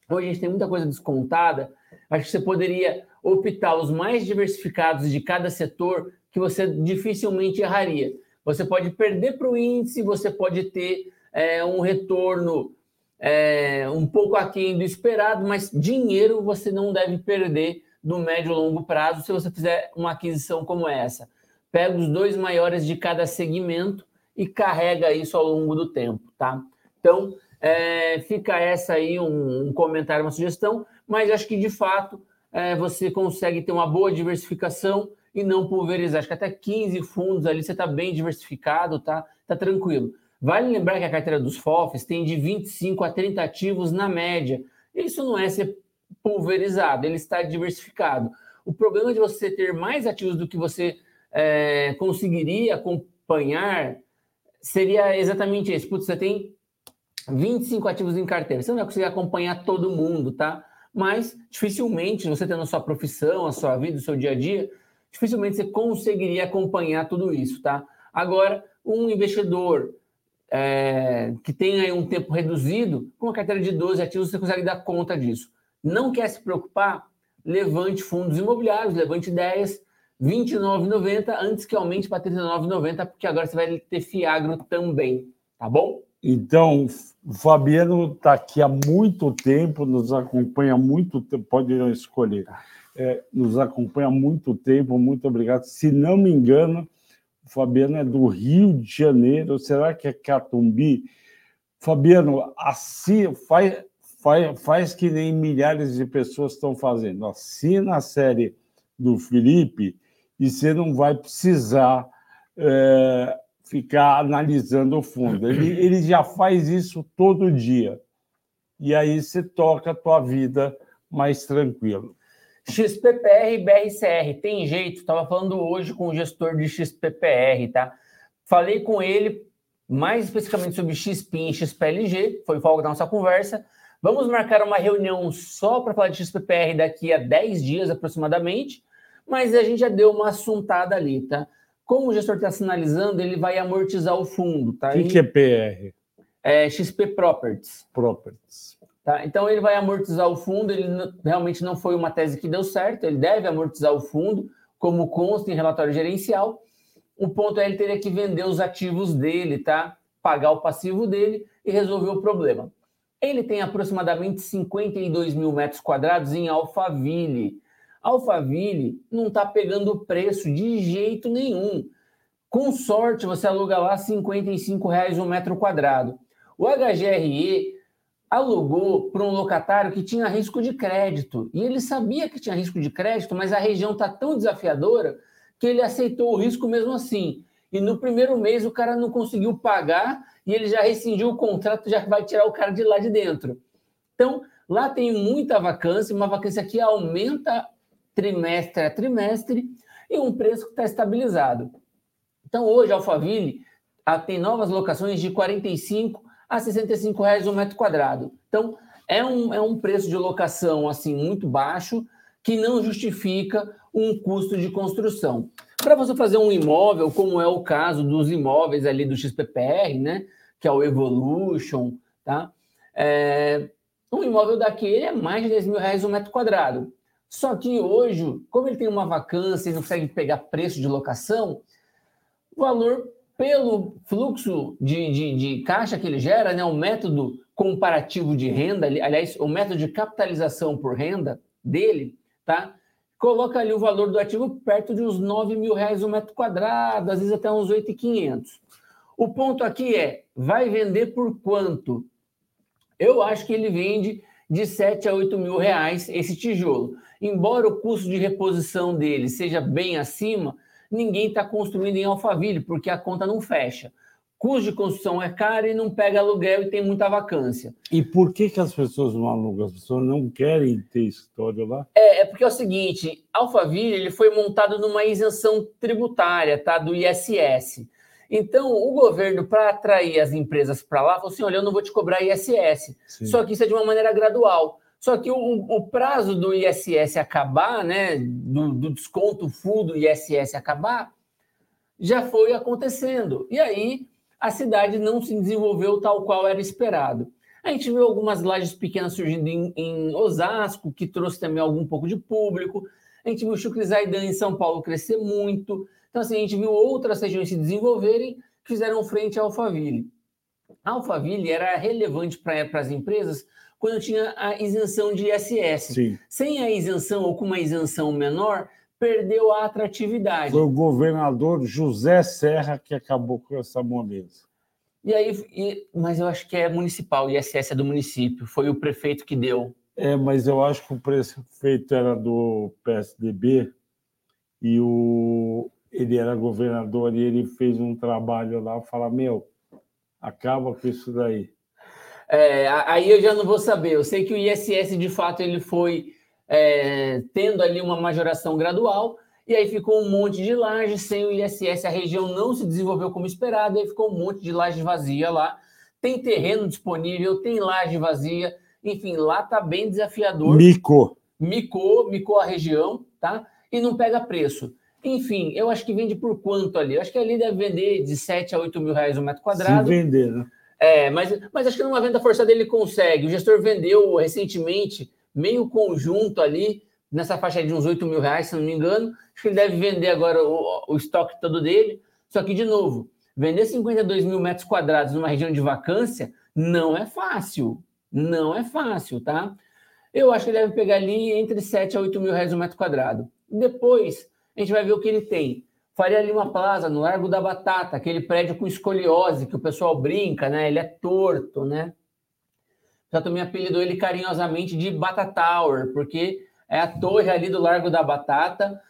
hoje a gente tem muita coisa descontada, acho que você poderia optar os mais diversificados de cada setor que você dificilmente erraria. Você pode perder para o índice, você pode ter é, um retorno é, um pouco aquém do esperado, mas dinheiro você não deve perder no médio e longo prazo se você fizer uma aquisição como essa. Pega os dois maiores de cada segmento e carrega isso ao longo do tempo, tá? Então, é, fica essa aí um, um, comentário, uma sugestão, mas acho que de fato é, você consegue ter uma boa diversificação e não pulverizar. Acho que até 15 fundos ali você está bem diversificado, tá? Tá tranquilo. Vale lembrar que a carteira dos FOFs tem de 25 a 30 ativos na média. Isso não é ser pulverizado, ele está diversificado. O problema de você ter mais ativos do que você é, conseguiria acompanhar seria exatamente isso. Putz, você tem 25 ativos em carteira. Você não vai conseguir acompanhar todo mundo, tá? Mas dificilmente, você tendo a sua profissão, a sua vida, o seu dia a dia, dificilmente você conseguiria acompanhar tudo isso, tá? Agora, um investidor é, que tem aí um tempo reduzido, com uma carteira de 12 ativos, você consegue dar conta disso. Não quer se preocupar? Levante fundos imobiliários, levante ideias, 29,90 antes que aumente para 39,90, porque agora você vai ter Fiagro também, tá bom? Então, o Fabiano está aqui há muito tempo, nos acompanha há muito tempo, pode escolher, é, nos acompanha há muito tempo, muito obrigado. Se não me engano, o Fabiano é do Rio de Janeiro, será que é Catumbi? Fabiano, assim, faz, faz, faz que nem milhares de pessoas estão fazendo. Assina a série do Felipe e você não vai precisar é, ficar analisando o fundo. Ele, [clears throat] ele já faz isso todo dia. E aí você toca a tua vida mais tranquilo. XPPR e BRCR, tem jeito. Estava falando hoje com o gestor de XPPR, tá? Falei com ele mais especificamente sobre XPIN e XPLG, foi foco da nossa conversa. Vamos marcar uma reunião só para falar de XPPR daqui a 10 dias aproximadamente, mas a gente já deu uma assuntada ali, tá? Como o gestor está sinalizando, ele vai amortizar o fundo, tá? O que, que é PR? É XP Properties. Properties. Tá? Então ele vai amortizar o fundo, ele realmente não foi uma tese que deu certo, ele deve amortizar o fundo, como consta em relatório gerencial. O ponto é ele teria que vender os ativos dele, tá? Pagar o passivo dele e resolver o problema. Ele tem aproximadamente 52 mil metros quadrados em Alphaville. Alphaville não está pegando preço de jeito nenhum. Com sorte, você aluga lá 55 reais um metro quadrado. O HGRE alugou para um locatário que tinha risco de crédito. E ele sabia que tinha risco de crédito, mas a região está tão desafiadora que ele aceitou o risco mesmo assim. E no primeiro mês o cara não conseguiu pagar e ele já rescindiu o contrato, já vai tirar o cara de lá de dentro. Então, lá tem muita vacância, uma vacância que aumenta trimestre a trimestre e um preço que está estabilizado. Então, hoje, a Alphaville tem novas locações de 45 a 65 reais um metro quadrado. Então, é um, é um preço de locação assim muito baixo que não justifica um custo de construção. Para você fazer um imóvel, como é o caso dos imóveis ali do XPPR, né, que é o Evolution, tá? É, um imóvel daquele é mais de 10 mil reais um metro quadrado. Só que hoje, como ele tem uma vacância e não consegue pegar preço de locação, o valor pelo fluxo de, de, de caixa que ele gera, né, o método comparativo de renda, aliás, o método de capitalização por renda dele, tá? coloca ali o valor do ativo perto de uns 9 mil reais um metro quadrado, às vezes até uns 8,500. O ponto aqui é, vai vender por quanto? Eu acho que ele vende de 7 a 8 mil reais esse tijolo. Embora o custo de reposição dele seja bem acima, ninguém está construindo em Alphaville, porque a conta não fecha custo de construção é caro e não pega aluguel e tem muita vacância. E por que, que as pessoas não alugam? As pessoas não querem ter escritório lá? É, é porque é o seguinte, Alphaville ele foi montado numa isenção tributária, tá, do ISS. Então, o governo, para atrair as empresas para lá, falou assim: olha, eu não vou te cobrar ISS. Sim. Só que isso é de uma maneira gradual. Só que o, o prazo do ISS acabar, né, do, do desconto full do ISS acabar, já foi acontecendo. E aí a cidade não se desenvolveu tal qual era esperado. A gente viu algumas lajes pequenas surgindo em, em Osasco, que trouxe também algum pouco de público. A gente viu Chucrizaidan em São Paulo crescer muito. Então, assim, a gente viu outras regiões se desenvolverem que fizeram frente à Alphaville. A Alphaville era relevante para as empresas quando tinha a isenção de ISS. Sim. Sem a isenção ou com uma isenção menor, perdeu a atratividade. Foi o governador José Serra que acabou com essa moleza. E aí, e, mas eu acho que é municipal, ISS é do município, foi o prefeito que deu. É, mas eu acho que o prefeito era do PSDB e o, ele era governador e ele fez um trabalho lá, fala, meu, acaba com isso daí. É, aí eu já não vou saber. Eu sei que o ISS, de fato, ele foi é, tendo ali uma majoração gradual, e aí ficou um monte de laje sem o ISS, a região não se desenvolveu como esperado, aí ficou um monte de laje vazia lá. Tem terreno disponível, tem laje vazia, enfim, lá tá bem desafiador. Micou. Micou, micou a região, tá? E não pega preço. Enfim, eu acho que vende por quanto ali? Eu acho que ali deve vender de 7 a 8 mil reais o um metro quadrado. Se vender, né? É, mas, mas acho que numa venda forçada ele consegue. O gestor vendeu recentemente meio conjunto ali, nessa faixa de uns 8 mil reais, se não me engano. Acho que ele deve vender agora o, o estoque todo dele. Só que, de novo, vender 52 mil metros quadrados numa região de vacância não é fácil. Não é fácil, tá? Eu acho que ele deve pegar ali entre 7 a 8 mil reais o metro quadrado. Depois, a gente vai ver o que ele tem. Faria ali uma Plaza, no Largo da Batata, aquele prédio com escoliose, que o pessoal brinca, né? Ele é torto, né? já também apelidou ele carinhosamente de Batata Tower, porque é a torre ali do Largo da Batata.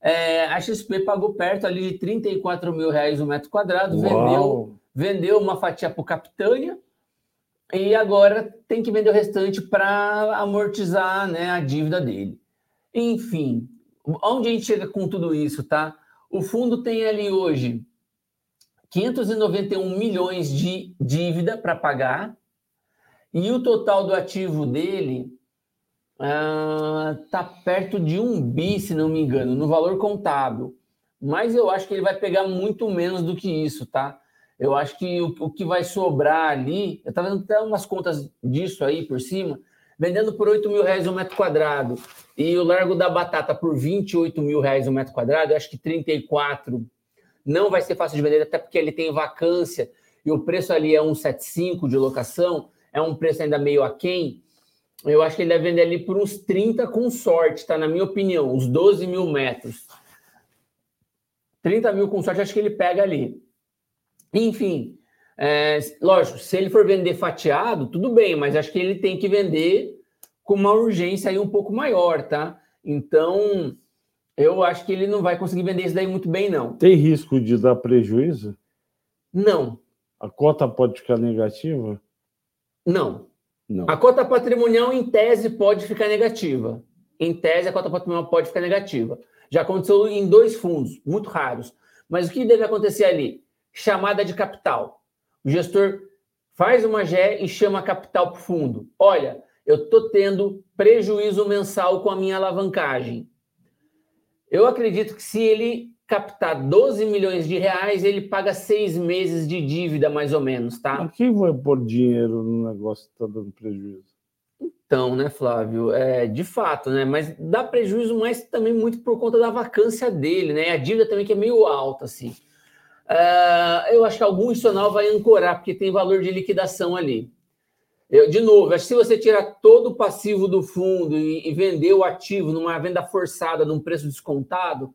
É, a XP pagou perto ali de 34 mil reais o um metro quadrado, vendeu, vendeu uma fatia para o Capitânia e agora tem que vender o restante para amortizar né, a dívida dele. Enfim, onde a gente chega com tudo isso, tá? O fundo tem ali hoje 591 milhões de dívida para pagar e o total do ativo dele está uh, perto de um bi, se não me engano, no valor contábil. Mas eu acho que ele vai pegar muito menos do que isso, tá? Eu acho que o, o que vai sobrar ali, eu estava vendo até umas contas disso aí por cima, vendendo por 8 mil reais um metro quadrado e o Largo da Batata por 28 mil reais um metro quadrado, eu acho que 34 não vai ser fácil de vender, até porque ele tem vacância e o preço ali é 175 de locação, é um preço ainda meio aquém. Eu acho que ele deve vender ali por uns 30 com sorte, tá? Na minha opinião, uns 12 mil metros. 30 mil com sorte, acho que ele pega ali. Enfim, é, lógico, se ele for vender fatiado, tudo bem, mas acho que ele tem que vender com uma urgência aí um pouco maior, tá? Então, eu acho que ele não vai conseguir vender isso daí muito bem, não. Tem risco de dar prejuízo? Não. A cota pode ficar negativa? Não. Não. A cota patrimonial, em tese, pode ficar negativa. Em tese, a cota patrimonial pode ficar negativa. Já aconteceu em dois fundos, muito raros. Mas o que deve acontecer ali? Chamada de capital. O gestor faz uma GE e chama capital para o fundo. Olha, eu estou tendo prejuízo mensal com a minha alavancagem. Eu acredito que se ele captar 12 milhões de reais, ele paga seis meses de dívida, mais ou menos, tá? Mas quem vai pôr dinheiro no negócio que está dando prejuízo? Então, né, Flávio? É, de fato, né? Mas dá prejuízo, mas também muito por conta da vacância dele, né? A dívida também que é meio alta, assim. Uh, eu acho que algum institucional vai ancorar, porque tem valor de liquidação ali. Eu, de novo, acho que se você tirar todo o passivo do fundo e, e vender o ativo numa venda forçada, num preço descontado,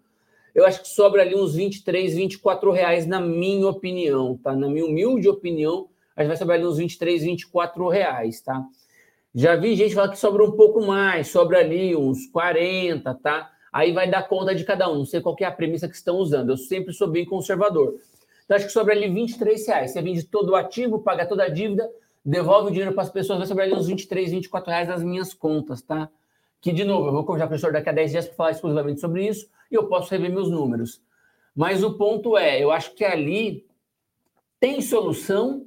eu acho que sobra ali uns 23, 24 reais, na minha opinião, tá? Na minha humilde opinião, a gente vai sobrar ali uns 23, 24 reais, tá? Já vi gente falar que sobra um pouco mais, sobra ali uns 40, tá? Aí vai dar conta de cada um, não sei qual é a premissa que estão usando, eu sempre sou bem conservador. Então, acho que sobra ali 23 reais. Você vende todo o ativo, paga toda a dívida, devolve o dinheiro para as pessoas, vai sobrar ali uns 23, 24 reais nas minhas contas, tá? Que, de novo, eu vou conversar com o professor daqui a 10 dias para falar exclusivamente sobre isso e eu posso rever meus números. Mas o ponto é, eu acho que ali tem solução,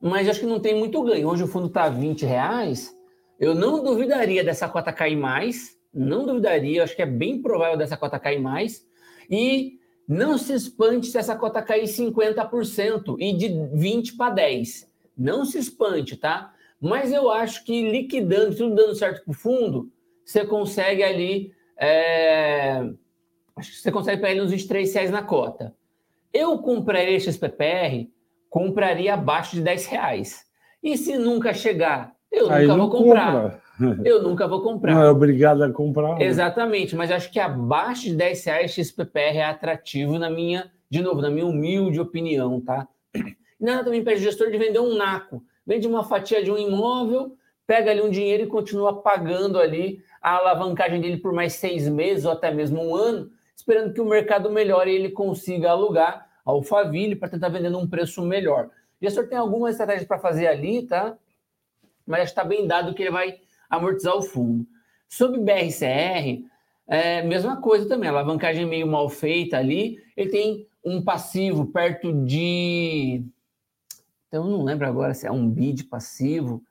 mas acho que não tem muito ganho. Hoje o fundo está 20 reais, eu não duvidaria dessa cota cair mais, não duvidaria, acho que é bem provável dessa cota cair mais, e não se espante se essa cota cair 50% e de 20 para 10. Não se espante, tá? Mas eu acho que liquidando, tudo dando certo para o fundo, você consegue ali é, acho que você consegue pegar ele uns 23 reais na cota. Eu compraria XPPR, compraria abaixo de 10 reais. E se nunca chegar, eu Aí nunca vou comprar. Compra. [laughs] Eu nunca vou comprar. Não é obrigado a comprar. Né? Exatamente, mas acho que abaixo de 10 reais XPPR é atrativo na minha, de novo, na minha humilde opinião, tá? Nada também impede o gestor de vender um naco. Vende uma fatia de um imóvel, pega ali um dinheiro e continua pagando ali a alavancagem dele por mais seis meses ou até mesmo um ano, esperando que o mercado melhore e ele consiga alugar ao Faville para tentar vender num preço melhor. O gestor tem algumas estratégias para fazer ali, tá? Mas está bem dado que ele vai amortizar o fundo. Sobre BRCR, é, mesma coisa também, alavancagem meio mal feita ali. Ele tem um passivo perto de. Então, eu não lembro agora se é um bid passivo.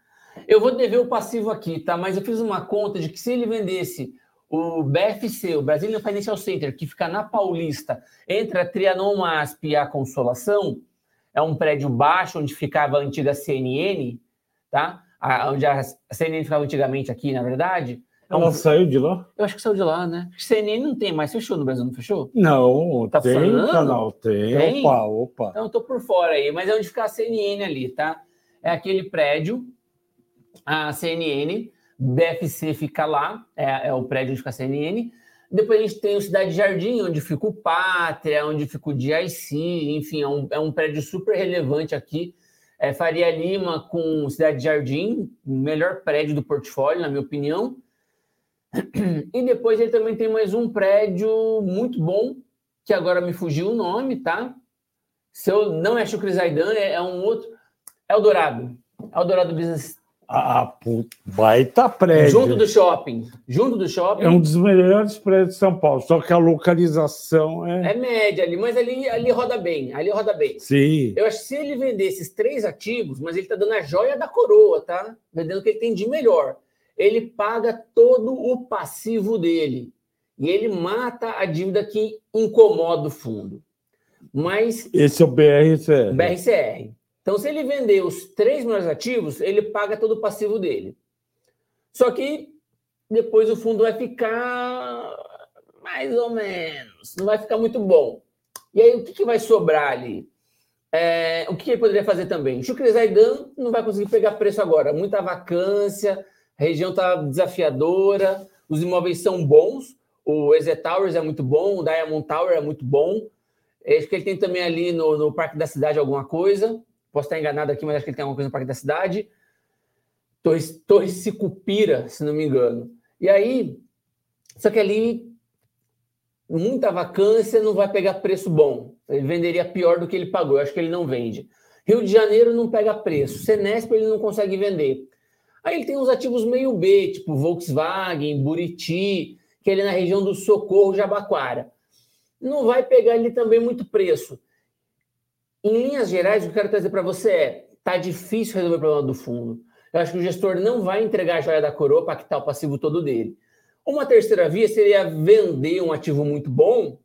Eu vou dever o passivo aqui, tá? Mas eu fiz uma conta de que se ele vendesse o BFC, o Brazilian Financial Center, que fica na Paulista, entre a Trianon Masp e a Consolação, é um prédio baixo onde ficava a antiga CNN, tá? A, onde a CNN ficava antigamente aqui, na verdade. É Ela um... saiu de lá? Eu acho que saiu de lá, né? CNN não tem mais, fechou no Brasil, não fechou? Não, tá tem falando? canal, tem. tem. Opa, opa. Então eu tô por fora aí, mas é onde fica a CNN ali, tá? É aquele prédio, a CNN, BFC fica lá, é, é o prédio onde fica a CNN. Depois a gente tem o Cidade Jardim, onde fica o Pátria, onde fica o DIC, enfim, é um, é um prédio super relevante aqui. É Faria Lima com Cidade Jardim, o melhor prédio do portfólio, na minha opinião. E depois ele também tem mais um prédio muito bom, que agora me fugiu o nome, tá? Se eu não é Chucre Zaidan, é, é um outro. Eldorado. Eldorado Business ah, puta, baita prédio. Junto do shopping. Junto do shopping. É um dos melhores prédios de São Paulo, só que a localização é. É média ali, mas ali, ali roda bem. Ali roda bem. Sim. Eu acho que se ele vender esses três ativos, mas ele está dando a joia da coroa, tá? Vendendo o que ele tem de melhor. Ele paga todo o passivo dele. E ele mata a dívida que incomoda o fundo. Mas. Esse é o BRCR. BRCR. Então, se ele vender os três melhores ativos, ele paga todo o passivo dele. Só que depois o fundo vai ficar mais ou menos, não vai ficar muito bom. E aí, o que, que vai sobrar ali? É, o que ele poderia fazer também? Chucre Zaidan não vai conseguir pegar preço agora. Muita vacância, a região está desafiadora, os imóveis são bons. O EZ Towers é muito bom, o Diamond Tower é muito bom. Acho que ele tem também ali no, no Parque da Cidade alguma coisa. Posso estar enganado aqui, mas acho que ele tem alguma coisa no Parque da Cidade. Torres, Torres Sicupira, se não me engano. E aí, só que ali, muita vacância, não vai pegar preço bom. Ele venderia pior do que ele pagou. Eu acho que ele não vende. Rio de Janeiro não pega preço. Senesp ele não consegue vender. Aí ele tem uns ativos meio B, tipo Volkswagen, Buriti, que é ali na região do Socorro, Jabaquara. Não vai pegar ali também muito preço. Em linhas gerais, o que eu quero trazer para você é: tá difícil resolver o problema do fundo. Eu acho que o gestor não vai entregar a joia da coroa para quitar o passivo todo dele. Uma terceira via seria vender um ativo muito bom.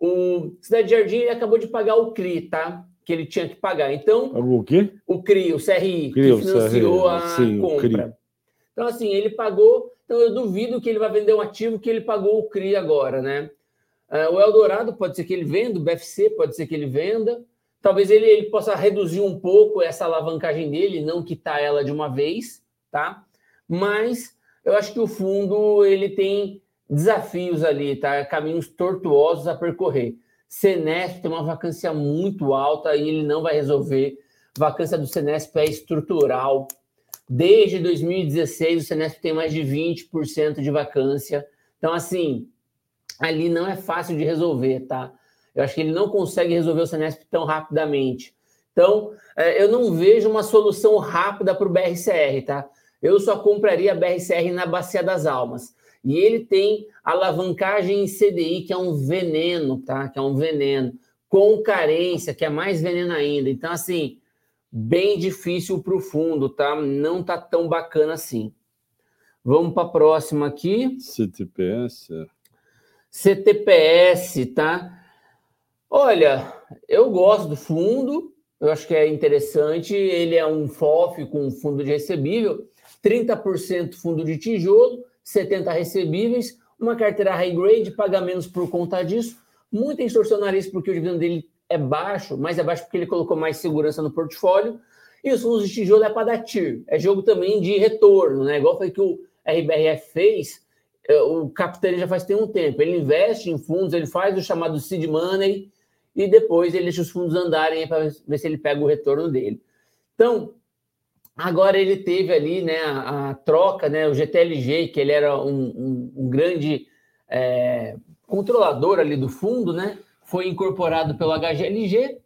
O Cidade Jardim acabou de pagar o CRI, tá? Que ele tinha que pagar. Então. O quê? O CRI, o CRI, CRI que financiou a Sim, compra. Então, assim, ele pagou. Então, eu duvido que ele vai vender um ativo que ele pagou o CRI agora, né? Uh, o Eldorado pode ser que ele venda, o BFC pode ser que ele venda. Talvez ele, ele possa reduzir um pouco essa alavancagem dele, não quitar ela de uma vez, tá? Mas eu acho que o fundo ele tem desafios ali, tá? Caminhos tortuosos a percorrer. Senesp tem uma vacância muito alta e ele não vai resolver. Vacância do Senesp é estrutural. Desde 2016, o Senesp tem mais de 20% de vacância. Então, assim, ali não é fácil de resolver, tá? Eu acho que ele não consegue resolver o Senesp tão rapidamente. Então, é, eu não vejo uma solução rápida para o BRCR, tá? Eu só compraria a BRCR na Bacia das Almas. E ele tem alavancagem em CDI, que é um veneno, tá? Que é um veneno. Com carência, que é mais veneno ainda. Então, assim, bem difícil para o fundo, tá? Não tá tão bacana assim. Vamos para a próxima aqui. CTPS. CTPS, tá? Olha, eu gosto do fundo, eu acho que é interessante. Ele é um FOF com fundo de recebível, 30% fundo de tijolo, 70% recebíveis, uma carteira high grade, paga menos por conta disso. Muito extorsionarista porque o dividendo dele é baixo, mas é baixo porque ele colocou mais segurança no portfólio. E os fundos de tijolo é para dar TIR, é jogo também de retorno, né? Igual foi que o RBRF fez, é, o Capitão já faz tem um tempo. Ele investe em fundos, ele faz o chamado seed money, e depois ele deixa os fundos andarem para ver se ele pega o retorno dele. Então, agora ele teve ali né, a, a troca, né, o GTLG, que ele era um, um, um grande é, controlador ali do fundo, né, foi incorporado pelo HGLG.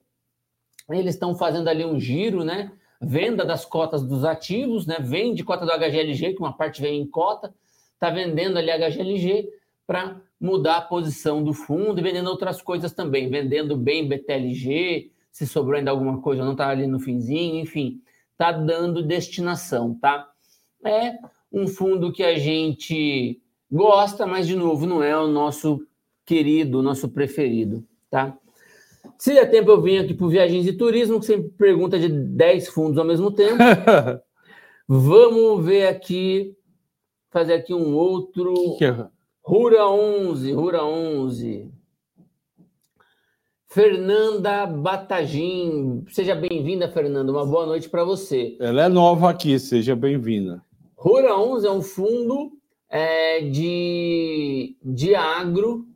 Eles estão fazendo ali um giro, né, venda das cotas dos ativos, né, vende cota do HGLG, que uma parte vem em cota, está vendendo ali HGLG para mudar a posição do fundo e vendendo outras coisas também, vendendo bem BTLG, se sobrou ainda alguma coisa, não está ali no finzinho, enfim, está dando destinação, tá? É um fundo que a gente gosta, mas de novo, não é o nosso querido, o nosso preferido, tá? Se der tempo, eu venho aqui para Viagens e Turismo, que sempre pergunta de 10 fundos ao mesmo tempo. [laughs] Vamos ver aqui, fazer aqui um outro. Que que é? Rura 11, Rura 11. Fernanda Batagim, seja bem-vinda, Fernanda. Uma boa noite para você. Ela é nova aqui, seja bem-vinda. Rura 11 é um fundo é, de, de agro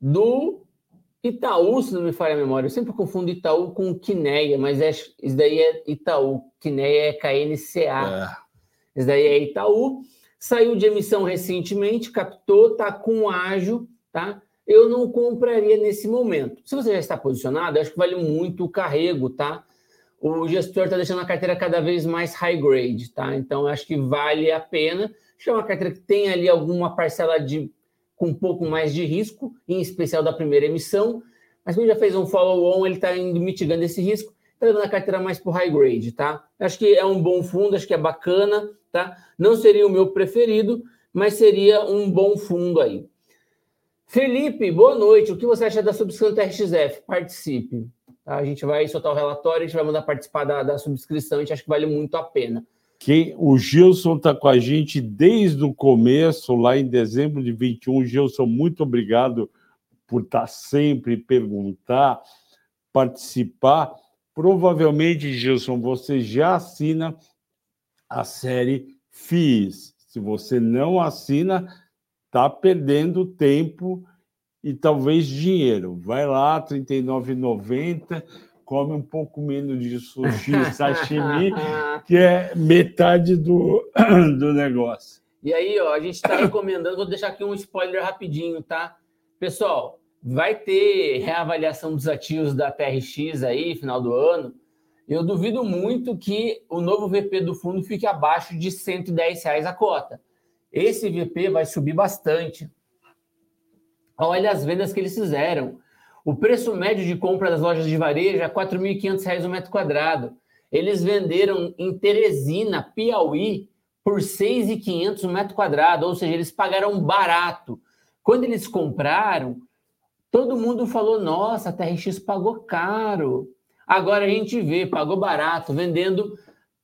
do Itaú, se não me falha a memória. Eu sempre confundo Itaú com Quineia, mas é, isso daí é Itaú. Quineia é KNCA. É. Isso daí é Itaú. Saiu de emissão recentemente, captou, está com ágio, tá? Eu não compraria nesse momento. Se você já está posicionado, acho que vale muito o carrego, tá? O gestor está deixando a carteira cada vez mais high grade, tá? Então acho que vale a pena. Acho é uma carteira que tem ali alguma parcela de com um pouco mais de risco, em especial da primeira emissão. Mas como já fez um follow-on, ele está indo mitigando esse risco, está dando a carteira mais para o high grade, tá? Acho que é um bom fundo, acho que é bacana, tá? Não seria o meu preferido, mas seria um bom fundo aí. Felipe, boa noite. O que você acha da subscrição TRXF? Participe. Tá? A gente vai soltar o relatório, a gente vai mandar participar da, da subscrição, a gente acha que vale muito a pena. Quem, o Gilson está com a gente desde o começo, lá em dezembro de 21. Gilson, muito obrigado por estar tá sempre perguntar, participar. Provavelmente, Gilson, você já assina a série FIS. Se você não assina, está perdendo tempo e talvez dinheiro. Vai lá, R$ 39,90 come um pouco menos de sushi, sashimi, [laughs] que é metade do, [clears throat] do negócio. E aí, ó, a gente está [coughs] recomendando, vou deixar aqui um spoiler rapidinho, tá? Pessoal, vai ter reavaliação dos ativos da TRX aí, final do ano. Eu duvido muito que o novo VP do fundo fique abaixo de 110 reais a cota. Esse VP vai subir bastante. Olha as vendas que eles fizeram. O preço médio de compra das lojas de varejo é R$ 4.500 o metro quadrado. Eles venderam em Teresina, Piauí, por R$ 6.500 o metro quadrado, ou seja, eles pagaram barato. Quando eles compraram, todo mundo falou: nossa, a TRX pagou caro. Agora a gente vê, pagou barato, vendendo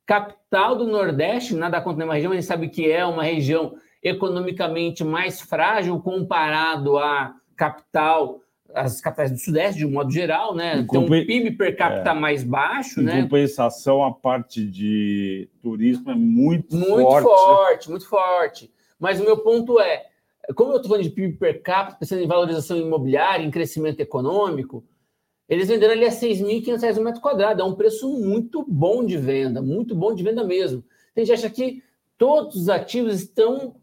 capital do Nordeste, nada contra uma região, a gente sabe que é uma região economicamente mais frágil comparado à capital as capitais do Sudeste, de um modo geral, né? Tem um PIB per capita é. mais baixo, em né? Em compensação, a parte de turismo é muito, muito forte. Muito forte, muito forte. Mas o meu ponto é, como eu estou falando de PIB per capita, pensando em valorização imobiliária, em crescimento econômico, eles venderam ali a R$ 6.500 o metro quadrado. É um preço muito bom de venda, muito bom de venda mesmo. A gente acha que todos os ativos estão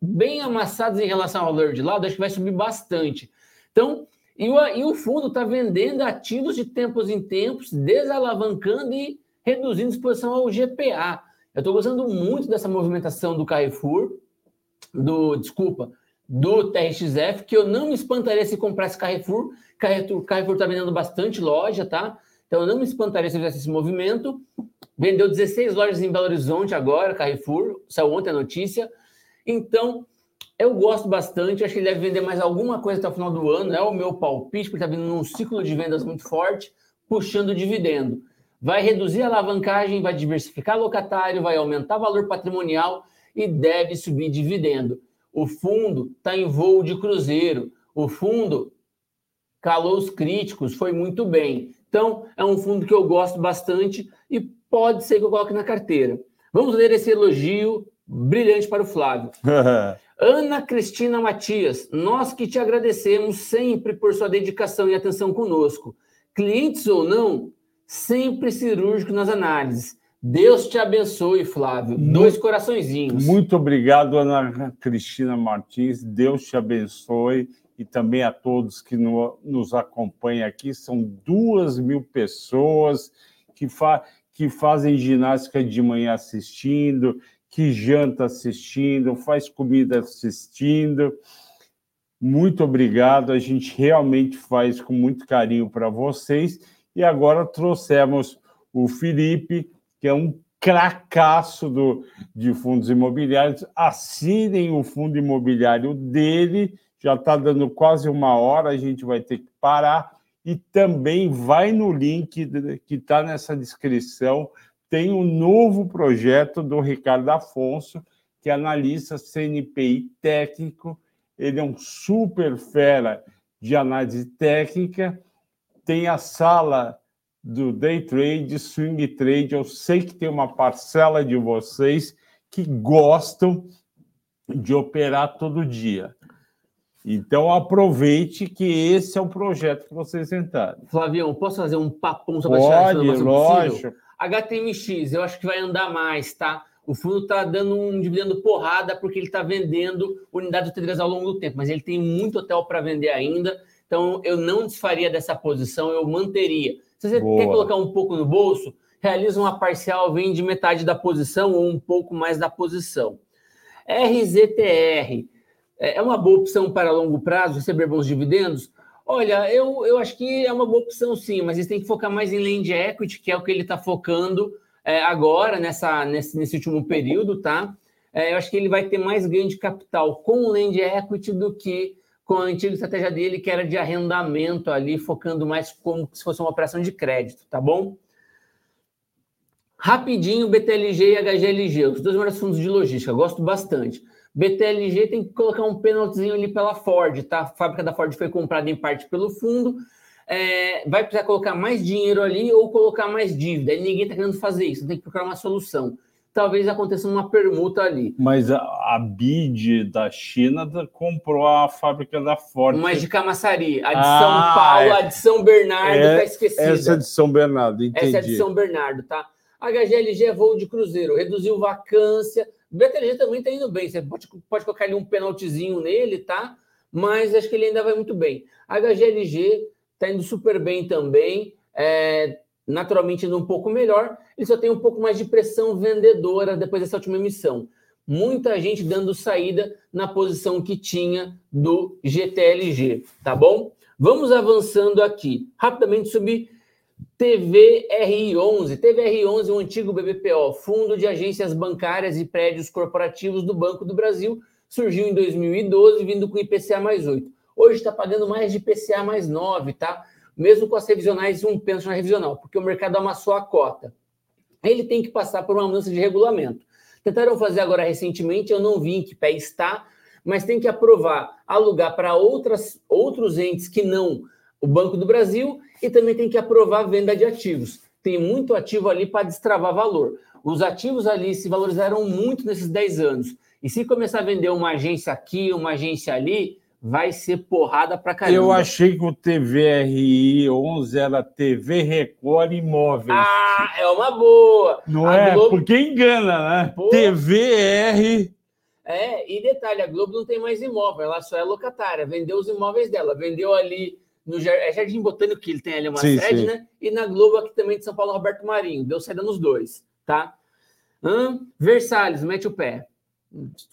bem amassados em relação ao valor de lado, acho que vai subir bastante. Então, e o, e o fundo está vendendo ativos de tempos em tempos, desalavancando e reduzindo exposição ao GPA. Eu estou gostando muito dessa movimentação do Carrefour, do, desculpa, do TRXF, que eu não me espantaria se comprasse Carrefour. Carrefour está vendendo bastante loja, tá? Então eu não me espantaria se fizesse esse movimento. Vendeu 16 lojas em Belo Horizonte agora, Carrefour, saiu ontem a notícia. Então, eu gosto bastante, acho que ele deve vender mais alguma coisa até o final do ano. É o meu palpite, porque está vindo num ciclo de vendas muito forte, puxando dividendo. Vai reduzir a alavancagem, vai diversificar locatário, vai aumentar o valor patrimonial e deve subir dividendo. O fundo está em voo de cruzeiro. O fundo calou os críticos, foi muito bem. Então, é um fundo que eu gosto bastante e pode ser que eu coloque na carteira. Vamos ler esse elogio brilhante para o Flávio. [laughs] Ana Cristina Matias, nós que te agradecemos sempre por sua dedicação e atenção conosco. Clientes ou não, sempre cirúrgico nas análises. Deus te abençoe, Flávio. Muito, Dois coraçõezinhos. Muito obrigado, Ana Cristina Martins. Deus te abençoe e também a todos que no, nos acompanham aqui. São duas mil pessoas que, fa que fazem ginástica de manhã assistindo, que janta assistindo, faz comida assistindo. Muito obrigado, a gente realmente faz com muito carinho para vocês. E agora trouxemos o Felipe, que é um cracaço do, de fundos imobiliários. Assinem o fundo imobiliário dele, já está dando quase uma hora, a gente vai ter que parar. E também vai no link que está nessa descrição tem um novo projeto do Ricardo Afonso, que analista CNPI técnico. Ele é um super fera de análise técnica. Tem a sala do day trade, swing trade. Eu sei que tem uma parcela de vocês que gostam de operar todo dia. Então aproveite que esse é o projeto que vocês entraram. Flavião, posso fazer um papum sobre Pode, a lógico. HTMX, eu acho que vai andar mais, tá? O fundo está dando um dividendo porrada porque ele está vendendo unidades hoteleiras ao longo do tempo, mas ele tem muito hotel para vender ainda. Então, eu não desfaria dessa posição, eu manteria. Se você Boa. quer colocar um pouco no bolso, realiza uma parcial, vende metade da posição ou um pouco mais da posição. RZTR é, é uma boa opção para longo prazo, receber bons dividendos? Olha, eu, eu acho que é uma boa opção sim, mas eles têm que focar mais em land equity, que é o que ele está focando é, agora, nessa, nesse, nesse último período, tá? É, eu acho que ele vai ter mais ganho de capital com o land equity do que com a antiga estratégia dele, que era de arrendamento ali, focando mais como se fosse uma operação de crédito, tá bom? Rapidinho, BTLG e HGLG, os dois maiores fundos de logística, gosto bastante. BTLG tem que colocar um pênaltizinho ali pela Ford, tá? A fábrica da Ford foi comprada em parte pelo fundo, é, vai precisar colocar mais dinheiro ali ou colocar mais dívida. E ninguém está querendo fazer isso, tem que procurar uma solução. Talvez aconteça uma permuta ali. Mas a, a BID da China comprou a fábrica da Ford. Mas de Camaçari. A de ah, São Paulo, é, a de São Bernardo está é, esquecida. Essa é de São Bernardo, entendi. Essa é de São Bernardo, tá? HGLG é voo de cruzeiro, reduziu vacância. BTG também está indo bem. Você pode, pode colocar ali um penaltizinho nele, tá? Mas acho que ele ainda vai muito bem. HGLG está indo super bem também. É, naturalmente indo um pouco melhor, ele só tem um pouco mais de pressão vendedora depois dessa última emissão. Muita gente dando saída na posição que tinha do GTLG, tá bom? Vamos avançando aqui. Rapidamente sobre TVRI11. TVRI11 é um antigo BBPO, Fundo de Agências Bancárias e Prédios Corporativos do Banco do Brasil. Surgiu em 2012, vindo com IPCA mais 8. Hoje está pagando mais de IPCA mais 9, tá? mesmo com as revisionais um pênalti na revisional, porque o mercado amassou a cota. Ele tem que passar por uma mudança de regulamento. Tentaram fazer agora recentemente, eu não vi em que pé está, mas tem que aprovar alugar para outros entes que não o Banco do Brasil e também tem que aprovar a venda de ativos. Tem muito ativo ali para destravar valor. Os ativos ali se valorizaram muito nesses 10 anos. E se começar a vender uma agência aqui, uma agência ali, vai ser porrada pra caramba. Eu achei que o TVRI 11 era TV Record Imóveis. Ah, é uma boa. Não a é? Globo... Porque engana, né? Pô. TVR. É, e detalhe, a Globo não tem mais imóvel, ela só é locatária, vendeu os imóveis dela, vendeu ali no é Jardim Botânico, que ele tem ali uma sim, sede, sim. né? E na Globo aqui também de São Paulo, Roberto Marinho, deu saída nos dois, tá? Hum, Versalhes, mete o pé.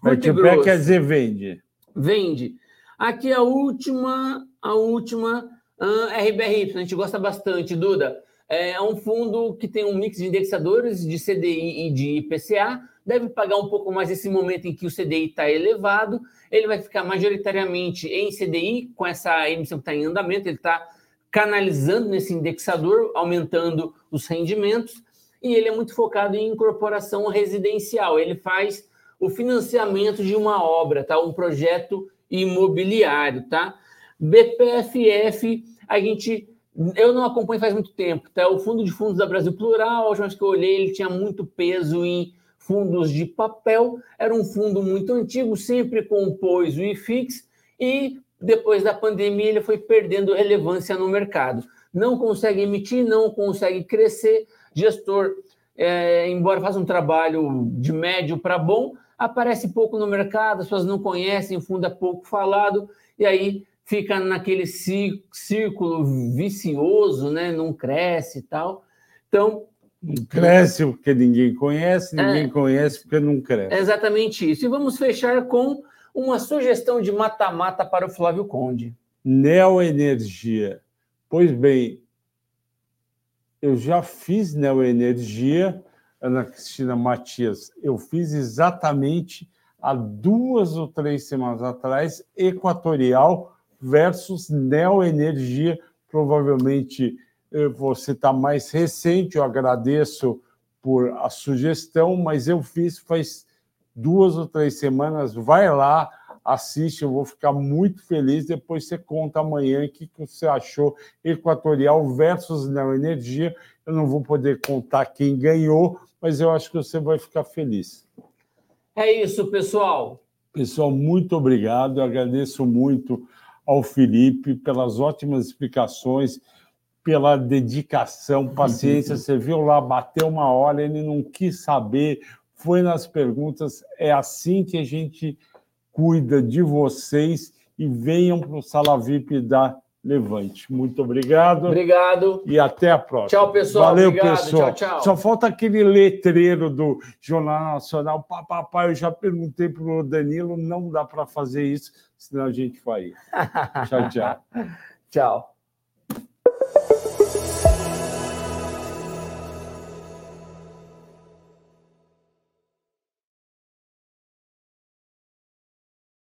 Mete o pé quer dizer vende. Vende. Aqui a última, a última uh, RBRY, a gente gosta bastante, Duda. É um fundo que tem um mix de indexadores de CDI e de IPCA, deve pagar um pouco mais nesse momento em que o CDI está elevado. Ele vai ficar majoritariamente em CDI, com essa emissão que está em andamento, ele está canalizando nesse indexador, aumentando os rendimentos, e ele é muito focado em incorporação residencial. Ele faz o financiamento de uma obra, tá? um projeto imobiliário, tá? BPFF, a gente eu não acompanho faz muito tempo, tá? O Fundo de Fundos da Brasil Plural, a última vez que eu olhei, ele tinha muito peso em fundos de papel, era um fundo muito antigo, sempre compôs o IFIX e depois da pandemia ele foi perdendo relevância no mercado. Não consegue emitir, não consegue crescer, gestor, é, embora faça um trabalho de médio para bom, aparece pouco no mercado, as pessoas não conhecem, o fundo é pouco falado, e aí fica naquele círculo vicioso, né? Não cresce e tal. Então. Cresce porque ninguém conhece, ninguém é, conhece porque não cresce. É exatamente isso. E vamos fechar com uma sugestão de mata-mata para o Flávio Conde. Neoenergia. Pois bem, eu já fiz neoenergia Ana Cristina Matias, eu fiz exatamente há duas ou três semanas atrás, Equatorial versus Neoenergia. Provavelmente você está mais recente, eu agradeço por a sugestão, mas eu fiz faz duas ou três semanas. Vai lá, assiste, eu vou ficar muito feliz. Depois você conta amanhã o que você achou Equatorial versus Neoenergia. Eu não vou poder contar quem ganhou, mas eu acho que você vai ficar feliz. É isso, pessoal. Pessoal, muito obrigado. Eu agradeço muito ao Felipe pelas ótimas explicações, pela dedicação, paciência. Você viu lá, bateu uma hora, ele não quis saber, foi nas perguntas. É assim que a gente cuida de vocês e venham para o Sala VIP da Levante. Muito obrigado. Obrigado. E até a próxima. Tchau, pessoal. Valeu, obrigado. pessoal. Tchau, tchau. Só falta aquele letreiro do Jornal Nacional. Papai, eu já perguntei para o Danilo, não dá para fazer isso, senão a gente faria. [laughs] tchau, tchau. tchau.